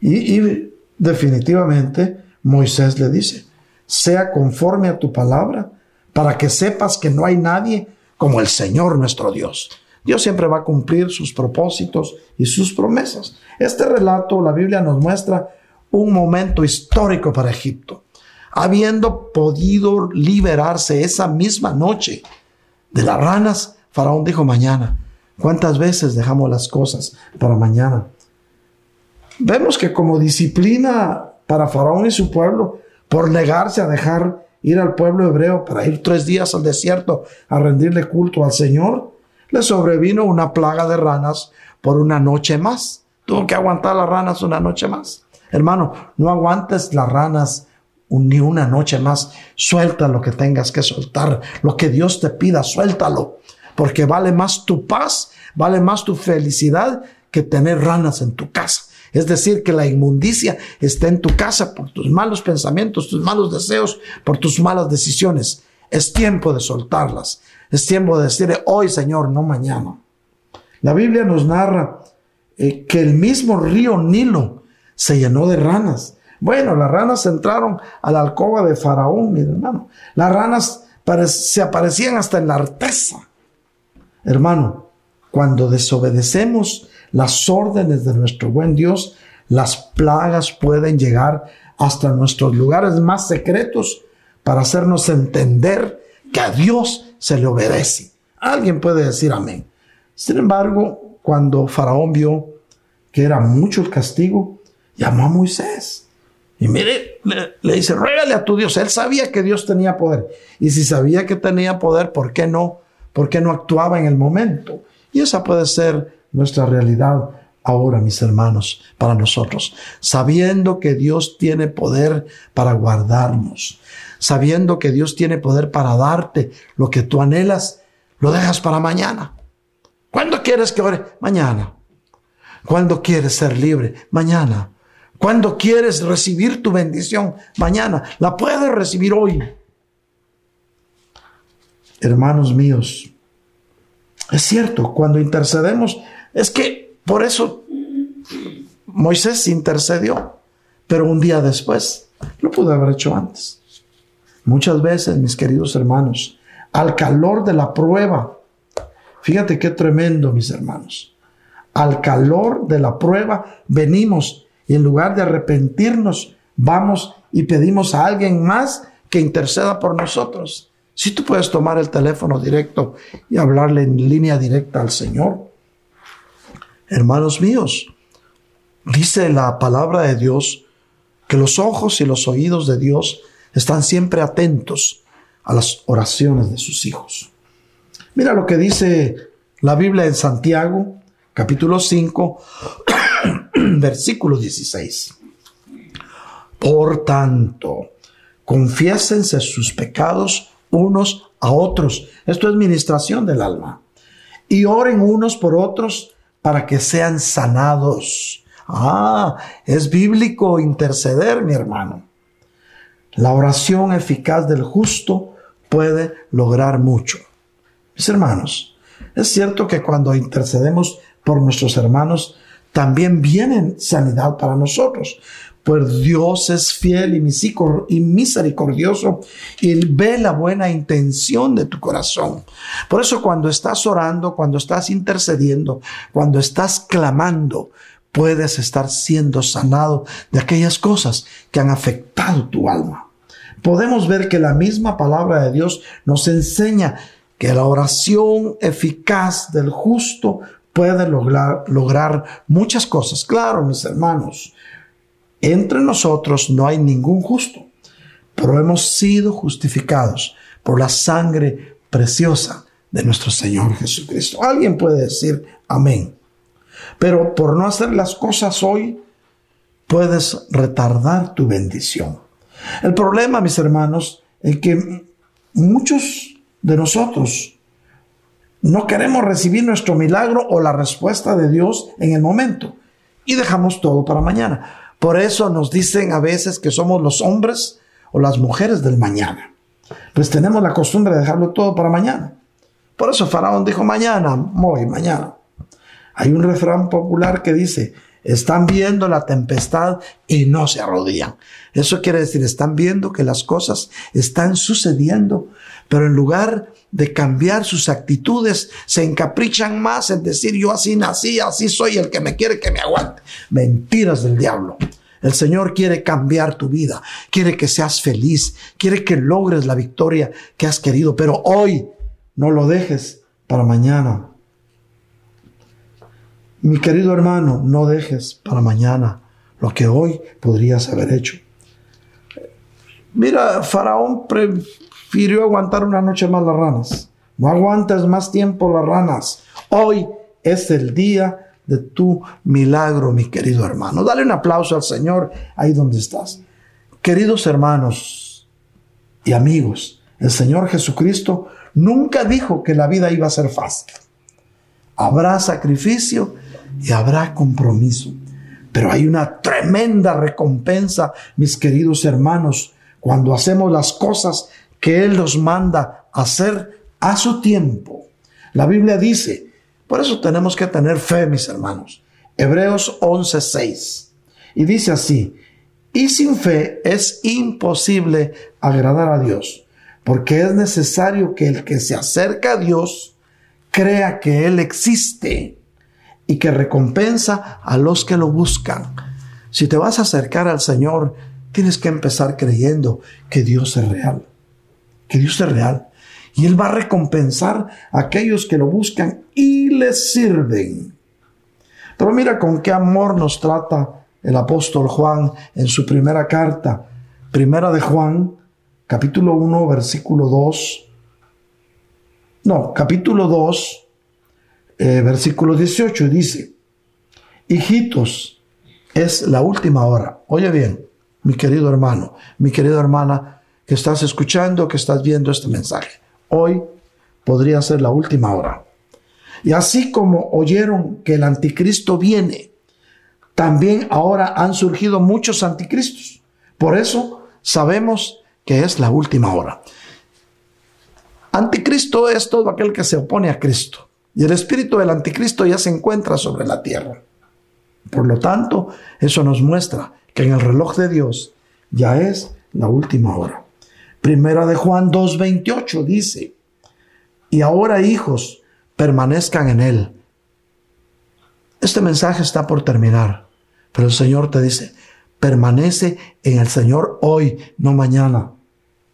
Y, y definitivamente Moisés le dice, sea conforme a tu palabra, para que sepas que no hay nadie como el Señor nuestro Dios. Dios siempre va a cumplir sus propósitos y sus promesas. Este relato, la Biblia nos muestra un momento histórico para Egipto. Habiendo podido liberarse esa misma noche de las ranas, Faraón dijo mañana, ¿cuántas veces dejamos las cosas para mañana? Vemos que como disciplina para Faraón y su pueblo, por negarse a dejar ir al pueblo hebreo para ir tres días al desierto a rendirle culto al Señor, le sobrevino una plaga de ranas por una noche más. Tuvo que aguantar las ranas una noche más. Hermano, no aguantes las ranas ni una noche más. Suelta lo que tengas que soltar. Lo que Dios te pida, suéltalo. Porque vale más tu paz, vale más tu felicidad que tener ranas en tu casa. Es decir, que la inmundicia está en tu casa por tus malos pensamientos, tus malos deseos, por tus malas decisiones. Es tiempo de soltarlas. Es tiempo de decirle hoy, Señor, no mañana. La Biblia nos narra eh, que el mismo río Nilo se llenó de ranas. Bueno, las ranas entraron a la alcoba de Faraón, mi hermano. Las ranas se aparecían hasta en la artesa. Hermano, cuando desobedecemos las órdenes de nuestro buen Dios, las plagas pueden llegar hasta nuestros lugares más secretos para hacernos entender que a Dios se le obedece. Alguien puede decir amén. Sin embargo, cuando Faraón vio que era mucho el castigo, llamó a Moisés. Y mire, le, dice, ruégale a tu Dios. Él sabía que Dios tenía poder. Y si sabía que tenía poder, ¿por qué no? ¿Por qué no actuaba en el momento? Y esa puede ser nuestra realidad ahora, mis hermanos, para nosotros, sabiendo que Dios tiene poder para guardarnos, sabiendo que Dios tiene poder para darte lo que tú anhelas, lo dejas para mañana. ¿Cuándo quieres que ore? Mañana. ¿Cuándo quieres ser libre? Mañana. ¿Cuándo quieres recibir tu bendición? Mañana. La puedes recibir hoy. Hermanos míos, es cierto, cuando intercedemos es que por eso Moisés intercedió, pero un día después lo pudo haber hecho antes. Muchas veces, mis queridos hermanos, al calor de la prueba, fíjate qué tremendo, mis hermanos, al calor de la prueba venimos y en lugar de arrepentirnos, vamos y pedimos a alguien más que interceda por nosotros. Si tú puedes tomar el teléfono directo y hablarle en línea directa al Señor, Hermanos míos, dice la palabra de Dios que los ojos y los oídos de Dios están siempre atentos a las oraciones de sus hijos. Mira lo que dice la Biblia en Santiago, capítulo 5, (clears throat) versículo 16. Por tanto, confiésense sus pecados unos a otros. Esto es ministración del alma. Y oren unos por otros para que sean sanados. Ah, es bíblico interceder, mi hermano. La oración eficaz del justo puede lograr mucho. Mis hermanos, es cierto que cuando intercedemos por nuestros hermanos, también viene sanidad para nosotros, pues Dios es fiel y misericordioso y ve la buena intención de tu corazón. Por eso cuando estás orando, cuando estás intercediendo, cuando estás clamando, puedes estar siendo sanado de aquellas cosas que han afectado tu alma. Podemos ver que la misma palabra de Dios nos enseña que la oración eficaz del justo puede lograr, lograr muchas cosas. Claro, mis hermanos, entre nosotros no hay ningún justo, pero hemos sido justificados por la sangre preciosa de nuestro Señor Jesucristo. Alguien puede decir amén. Pero por no hacer las cosas hoy, puedes retardar tu bendición. El problema, mis hermanos, es que muchos de nosotros no queremos recibir nuestro milagro o la respuesta de Dios en el momento y dejamos todo para mañana. Por eso nos dicen a veces que somos los hombres o las mujeres del mañana. Pues tenemos la costumbre de dejarlo todo para mañana. Por eso Faraón dijo mañana, muy mañana. Hay un refrán popular que dice, Están viendo la tempestad y no se arrodillan. Eso quiere decir, están viendo que las cosas están sucediendo, pero en lugar de cambiar sus actitudes, se encaprichan más en decir yo así nací, así soy el que me quiere que me aguante. Mentiras del diablo. El Señor quiere cambiar tu vida, quiere que seas feliz, quiere que logres la victoria que has querido, pero hoy no lo dejes para mañana. Mi querido hermano, no dejes para mañana lo que hoy podrías haber hecho. Mira, Faraón prefirió aguantar una noche más las ranas. No aguantes más tiempo las ranas. Hoy es el día de tu milagro, mi querido hermano. Dale un aplauso al Señor ahí donde estás. Queridos hermanos y amigos, el Señor Jesucristo nunca dijo que la vida iba a ser fácil. Habrá sacrificio y habrá compromiso. Pero hay una tremenda recompensa, mis queridos hermanos, cuando hacemos las cosas que Él nos manda hacer a su tiempo. La Biblia dice, por eso tenemos que tener fe, mis hermanos. Hebreos 11:6. Y dice así, y sin fe es imposible agradar a Dios, porque es necesario que el que se acerca a Dios crea que Él existe y que recompensa a los que lo buscan. Si te vas a acercar al Señor, tienes que empezar creyendo que Dios es real, que Dios es real. Y Él va a recompensar a aquellos que lo buscan y les sirven. Pero mira con qué amor nos trata el apóstol Juan en su primera carta, primera de Juan, capítulo 1, versículo 2. No, capítulo 2, eh, versículo 18 dice, hijitos, es la última hora. Oye bien, mi querido hermano, mi querida hermana, que estás escuchando, que estás viendo este mensaje. Hoy podría ser la última hora. Y así como oyeron que el anticristo viene, también ahora han surgido muchos anticristos. Por eso sabemos que es la última hora. Anticristo es todo aquel que se opone a Cristo. Y el espíritu del anticristo ya se encuentra sobre la tierra. Por lo tanto, eso nos muestra que en el reloj de Dios ya es la última hora. Primera de Juan 2.28 dice, y ahora hijos, permanezcan en Él. Este mensaje está por terminar, pero el Señor te dice, permanece en el Señor hoy, no mañana.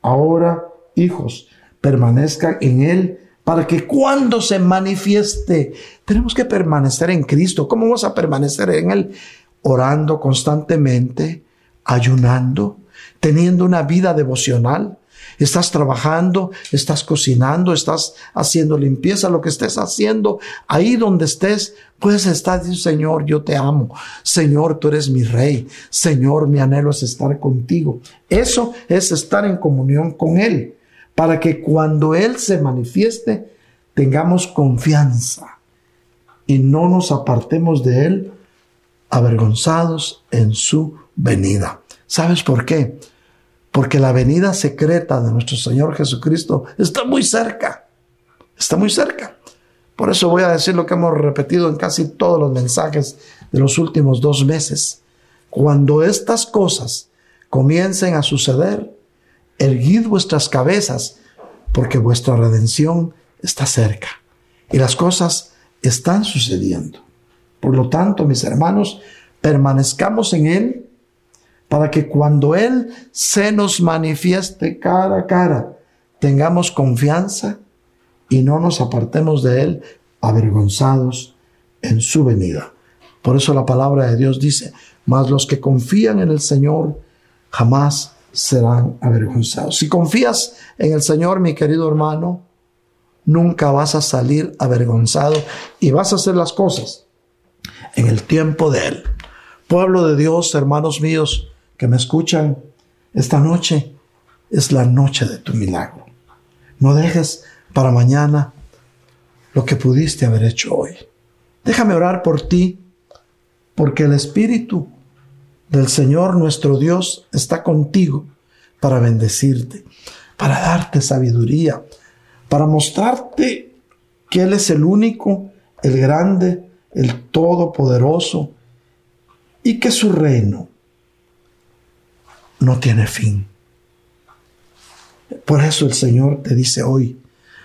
Ahora, hijos, permanezcan en Él para que cuando se manifieste, tenemos que permanecer en Cristo. ¿Cómo vamos a permanecer en Él? Orando constantemente, ayunando, teniendo una vida devocional. Estás trabajando, estás cocinando, estás haciendo limpieza, lo que estés haciendo, ahí donde estés, puedes estar diciendo, Señor, yo te amo. Señor, tú eres mi rey. Señor, mi anhelo es estar contigo. Eso es estar en comunión con Él para que cuando Él se manifieste tengamos confianza y no nos apartemos de Él avergonzados en su venida. ¿Sabes por qué? Porque la venida secreta de nuestro Señor Jesucristo está muy cerca. Está muy cerca. Por eso voy a decir lo que hemos repetido en casi todos los mensajes de los últimos dos meses. Cuando estas cosas comiencen a suceder, erguid vuestras cabezas, porque vuestra redención está cerca y las cosas están sucediendo. Por lo tanto, mis hermanos, permanezcamos en Él para que cuando Él se nos manifieste cara a cara, tengamos confianza y no nos apartemos de Él avergonzados en su venida. Por eso la palabra de Dios dice, mas los que confían en el Señor jamás serán avergonzados. Si confías en el Señor, mi querido hermano, nunca vas a salir avergonzado y vas a hacer las cosas en el tiempo de Él. Pueblo de Dios, hermanos míos que me escuchan, esta noche es la noche de tu milagro. No dejes para mañana lo que pudiste haber hecho hoy. Déjame orar por ti, porque el Espíritu del Señor nuestro Dios está contigo para bendecirte, para darte sabiduría, para mostrarte que Él es el único, el grande, el todopoderoso, y que su reino no tiene fin. Por eso el Señor te dice hoy,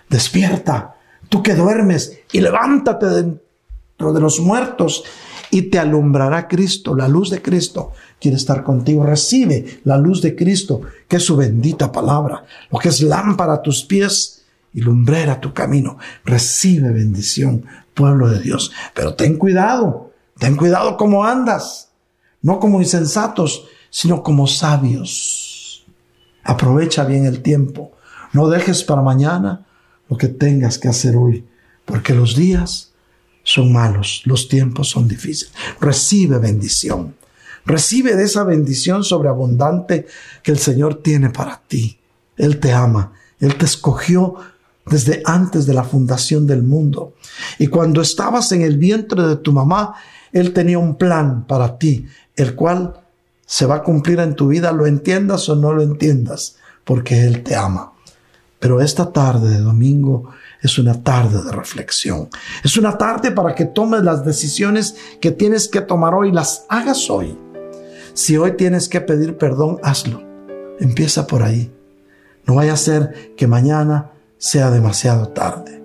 despierta, tú que duermes, y levántate dentro de los muertos y te alumbrará Cristo, la luz de Cristo quiere estar contigo. Recibe la luz de Cristo, que es su bendita palabra, lo que es lámpara a tus pies y lumbrera tu camino. Recibe bendición, pueblo de Dios. Pero ten cuidado, ten cuidado cómo andas, no como insensatos, sino como sabios. Aprovecha bien el tiempo. No dejes para mañana lo que tengas que hacer hoy, porque los días son malos, los tiempos son difíciles. Recibe bendición. Recibe de esa bendición sobreabundante que el Señor tiene para ti. Él te ama. Él te escogió desde antes de la fundación del mundo. Y cuando estabas en el vientre de tu mamá, Él tenía un plan para ti, el cual se va a cumplir en tu vida, lo entiendas o no lo entiendas, porque Él te ama. Pero esta tarde de domingo es una tarde de reflexión. Es una tarde para que tomes las decisiones que tienes que tomar hoy, las hagas hoy. Si hoy tienes que pedir perdón, hazlo. Empieza por ahí. No vaya a ser que mañana sea demasiado tarde.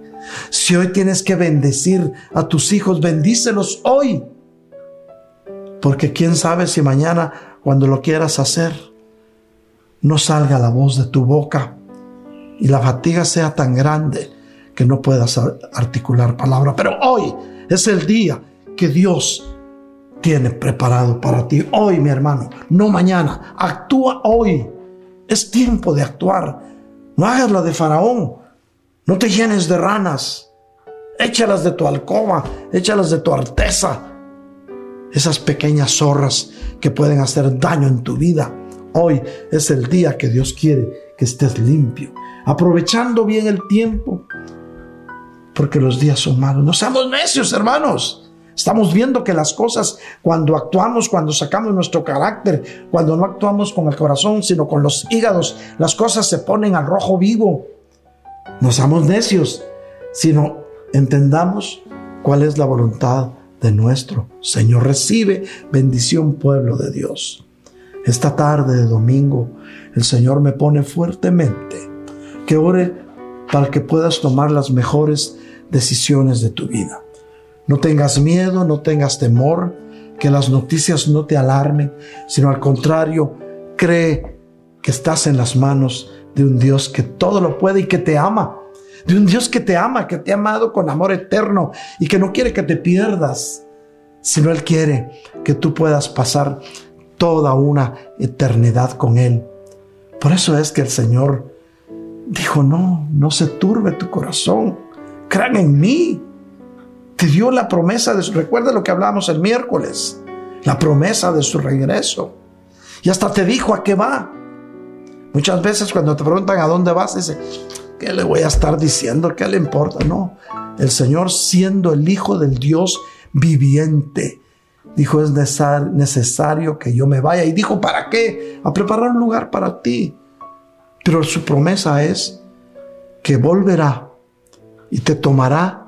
Si hoy tienes que bendecir a tus hijos, bendícelos hoy. Porque quién sabe si mañana, cuando lo quieras hacer, no salga la voz de tu boca y la fatiga sea tan grande que no puedas articular palabra. Pero hoy es el día que Dios tiene preparado para ti. Hoy, mi hermano, no mañana. Actúa hoy. Es tiempo de actuar. No hagas la de Faraón. No te llenes de ranas. Échalas de tu alcoba, échalas de tu arteza. Esas pequeñas zorras que pueden hacer daño en tu vida. Hoy es el día que Dios quiere que estés limpio, aprovechando bien el tiempo, porque los días son malos. No seamos necios, hermanos. Estamos viendo que las cosas, cuando actuamos, cuando sacamos nuestro carácter, cuando no actuamos con el corazón, sino con los hígados, las cosas se ponen al rojo vivo. No seamos necios, sino entendamos cuál es la voluntad de nuestro Señor. Recibe bendición, pueblo de Dios. Esta tarde de domingo, el Señor me pone fuertemente que ore para que puedas tomar las mejores decisiones de tu vida. No tengas miedo, no tengas temor, que las noticias no te alarmen, sino al contrario, cree que estás en las manos de un Dios que todo lo puede y que te ama. De un Dios que te ama, que te ha amado con amor eterno y que no quiere que te pierdas, sino Él quiere que tú puedas pasar toda una eternidad con Él. Por eso es que el Señor dijo, no, no se turbe tu corazón crean en mí. Te dio la promesa de su, recuerda lo que hablábamos el miércoles, la promesa de su regreso. Y hasta te dijo a qué va. Muchas veces cuando te preguntan a dónde vas, dice, ¿qué le voy a estar diciendo? ¿Qué le importa? No, el Señor siendo el Hijo del Dios viviente, dijo, es necesario que yo me vaya. Y dijo, ¿para qué? A preparar un lugar para ti. Pero su promesa es que volverá y te tomará,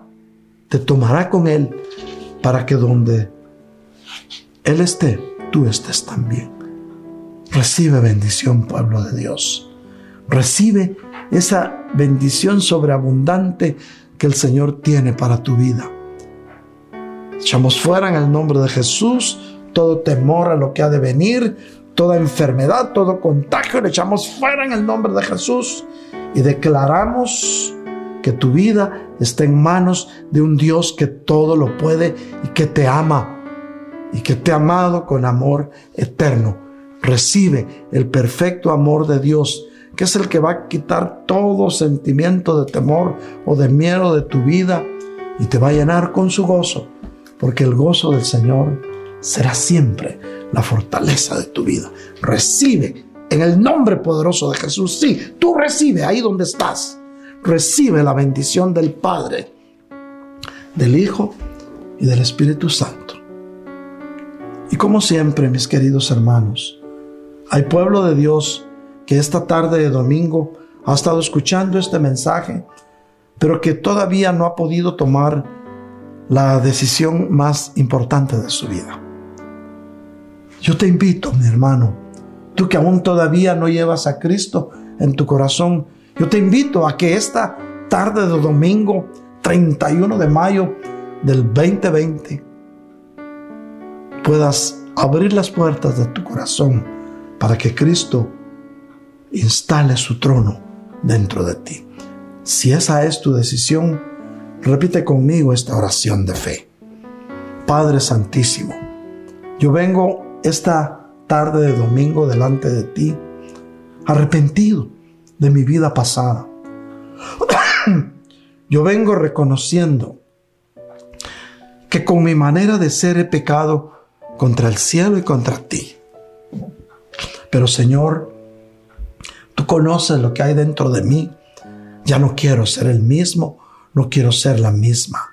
te tomará con Él para que donde Él esté, tú estés también. Recibe bendición, pueblo de Dios. Recibe esa bendición sobreabundante que el Señor tiene para tu vida. Echamos fuera en el nombre de Jesús todo temor a lo que ha de venir, toda enfermedad, todo contagio, le echamos fuera en el nombre de Jesús y declaramos que tu vida está en manos de un Dios que todo lo puede y que te ama y que te ha amado con amor eterno. Recibe el perfecto amor de Dios, que es el que va a quitar todo sentimiento de temor o de miedo de tu vida y te va a llenar con su gozo, porque el gozo del Señor será siempre la fortaleza de tu vida. Recibe en el nombre poderoso de Jesús. Sí, tú recibe ahí donde estás recibe la bendición del Padre, del Hijo y del Espíritu Santo. Y como siempre, mis queridos hermanos, hay pueblo de Dios que esta tarde de domingo ha estado escuchando este mensaje, pero que todavía no ha podido tomar la decisión más importante de su vida. Yo te invito, mi hermano, tú que aún todavía no llevas a Cristo en tu corazón, yo te invito a que esta tarde de domingo 31 de mayo del 2020 puedas abrir las puertas de tu corazón para que Cristo instale su trono dentro de ti. Si esa es tu decisión, repite conmigo esta oración de fe. Padre Santísimo, yo vengo esta tarde de domingo delante de ti, arrepentido de mi vida pasada. (coughs) Yo vengo reconociendo que con mi manera de ser he pecado contra el cielo y contra ti. Pero Señor, tú conoces lo que hay dentro de mí. Ya no quiero ser el mismo, no quiero ser la misma.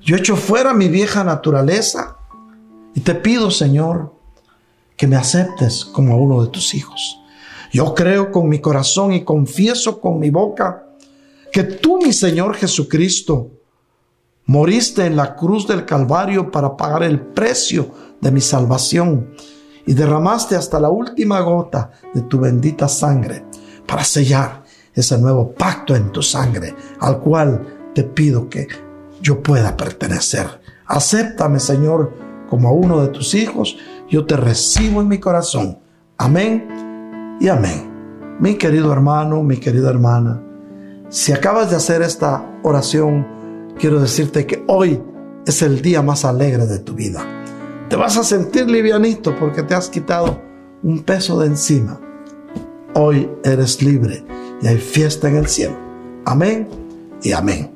Yo echo fuera mi vieja naturaleza y te pido, Señor, que me aceptes como uno de tus hijos. Yo creo con mi corazón y confieso con mi boca que tú, mi Señor Jesucristo, moriste en la cruz del Calvario para pagar el precio de mi salvación y derramaste hasta la última gota de tu bendita sangre para sellar ese nuevo pacto en tu sangre al cual te pido que yo pueda pertenecer. Acéptame, Señor, como uno de tus hijos. Yo te recibo en mi corazón. Amén y amén. Mi querido hermano, mi querida hermana, si acabas de hacer esta oración, quiero decirte que hoy es el día más alegre de tu vida. Te vas a sentir livianito porque te has quitado un peso de encima. Hoy eres libre y hay fiesta en el cielo. Amén y amén.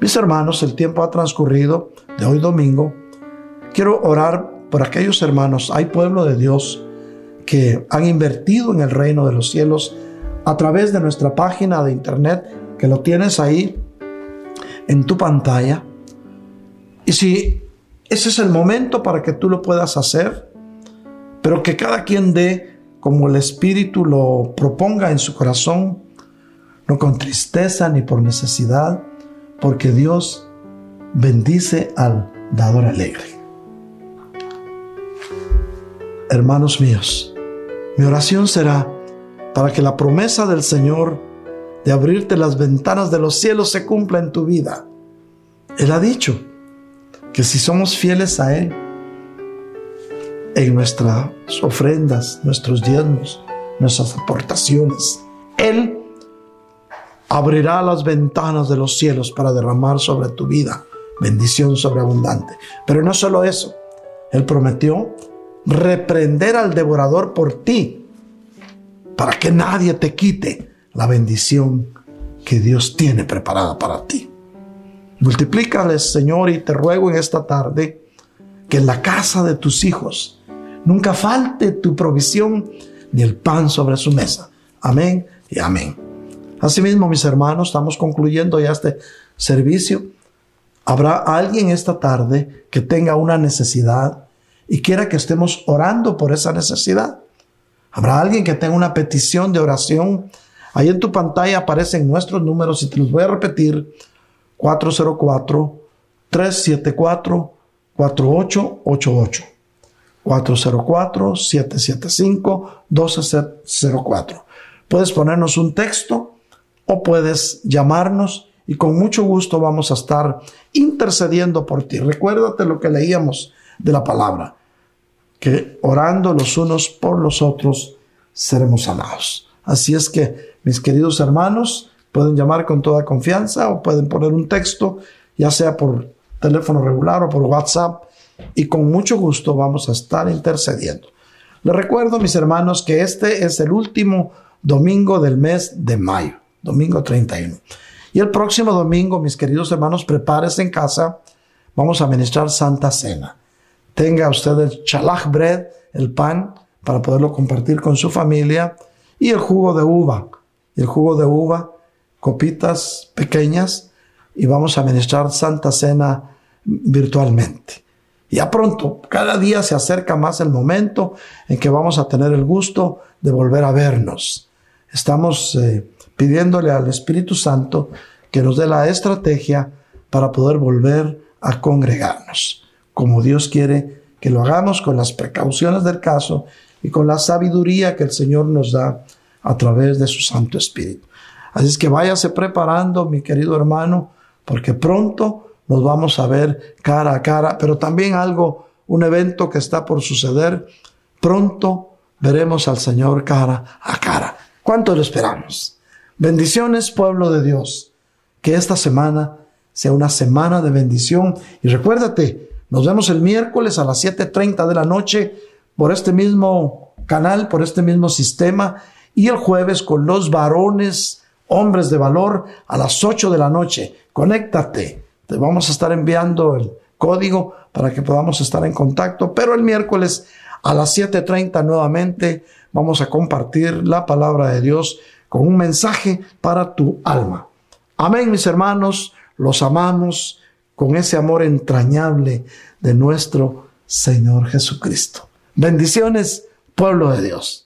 Mis hermanos, el tiempo ha transcurrido de hoy domingo. Quiero orar por aquellos hermanos. Hay pueblo de Dios que han invertido en el reino de los cielos a través de nuestra página de internet, que lo tienes ahí en tu pantalla. Y si ese es el momento para que tú lo puedas hacer, pero que cada quien dé como el Espíritu lo proponga en su corazón, no con tristeza ni por necesidad, porque Dios bendice al dador alegre. Hermanos míos, mi oración será para que la promesa del Señor de abrirte las ventanas de los cielos se cumpla en tu vida. Él ha dicho que si somos fieles a Él, en nuestras ofrendas, nuestros diezmos, nuestras aportaciones, Él abrirá las ventanas de los cielos para derramar sobre tu vida bendición sobreabundante. Pero no solo eso, Él prometió reprender al devorador por ti, para que nadie te quite la bendición que Dios tiene preparada para ti. Multiplícales, Señor, y te ruego en esta tarde que en la casa de tus hijos nunca falte tu provisión ni el pan sobre su mesa. Amén y amén. Asimismo, mis hermanos, estamos concluyendo ya este servicio. Habrá alguien esta tarde que tenga una necesidad y quiera que estemos orando por esa necesidad. Habrá alguien que tenga una petición de oración. Ahí en tu pantalla aparecen nuestros números y te los voy a repetir. 404-374-4888. 404-775-1204. Puedes ponernos un texto o puedes llamarnos y con mucho gusto vamos a estar intercediendo por ti. Recuérdate lo que leíamos de la palabra, que orando los unos por los otros seremos sanados. Así es que, mis queridos hermanos, pueden llamar con toda confianza o pueden poner un texto, ya sea por teléfono regular o por WhatsApp, y con mucho gusto vamos a estar intercediendo. Les recuerdo, mis hermanos, que este es el último domingo del mes de mayo domingo 31. Y el próximo domingo, mis queridos hermanos, prepárese en casa, vamos a ministrar Santa Cena. Tenga usted el chalach bread, el pan, para poderlo compartir con su familia, y el jugo de uva. el jugo de uva, copitas pequeñas, y vamos a ministrar Santa Cena virtualmente. Ya pronto, cada día se acerca más el momento en que vamos a tener el gusto de volver a vernos. Estamos eh, pidiéndole al Espíritu Santo que nos dé la estrategia para poder volver a congregarnos, como Dios quiere que lo hagamos con las precauciones del caso y con la sabiduría que el Señor nos da a través de su Santo Espíritu. Así es que váyase preparando, mi querido hermano, porque pronto nos vamos a ver cara a cara, pero también algo, un evento que está por suceder, pronto veremos al Señor cara a cara. ¿Cuánto lo esperamos? Bendiciones, pueblo de Dios. Que esta semana sea una semana de bendición. Y recuérdate, nos vemos el miércoles a las 7.30 de la noche por este mismo canal, por este mismo sistema. Y el jueves con los varones, hombres de valor, a las 8 de la noche. Conéctate. Te vamos a estar enviando el código para que podamos estar en contacto. Pero el miércoles a las 7.30 nuevamente vamos a compartir la palabra de Dios con un mensaje para tu alma. Amén, mis hermanos, los amamos con ese amor entrañable de nuestro Señor Jesucristo. Bendiciones, pueblo de Dios.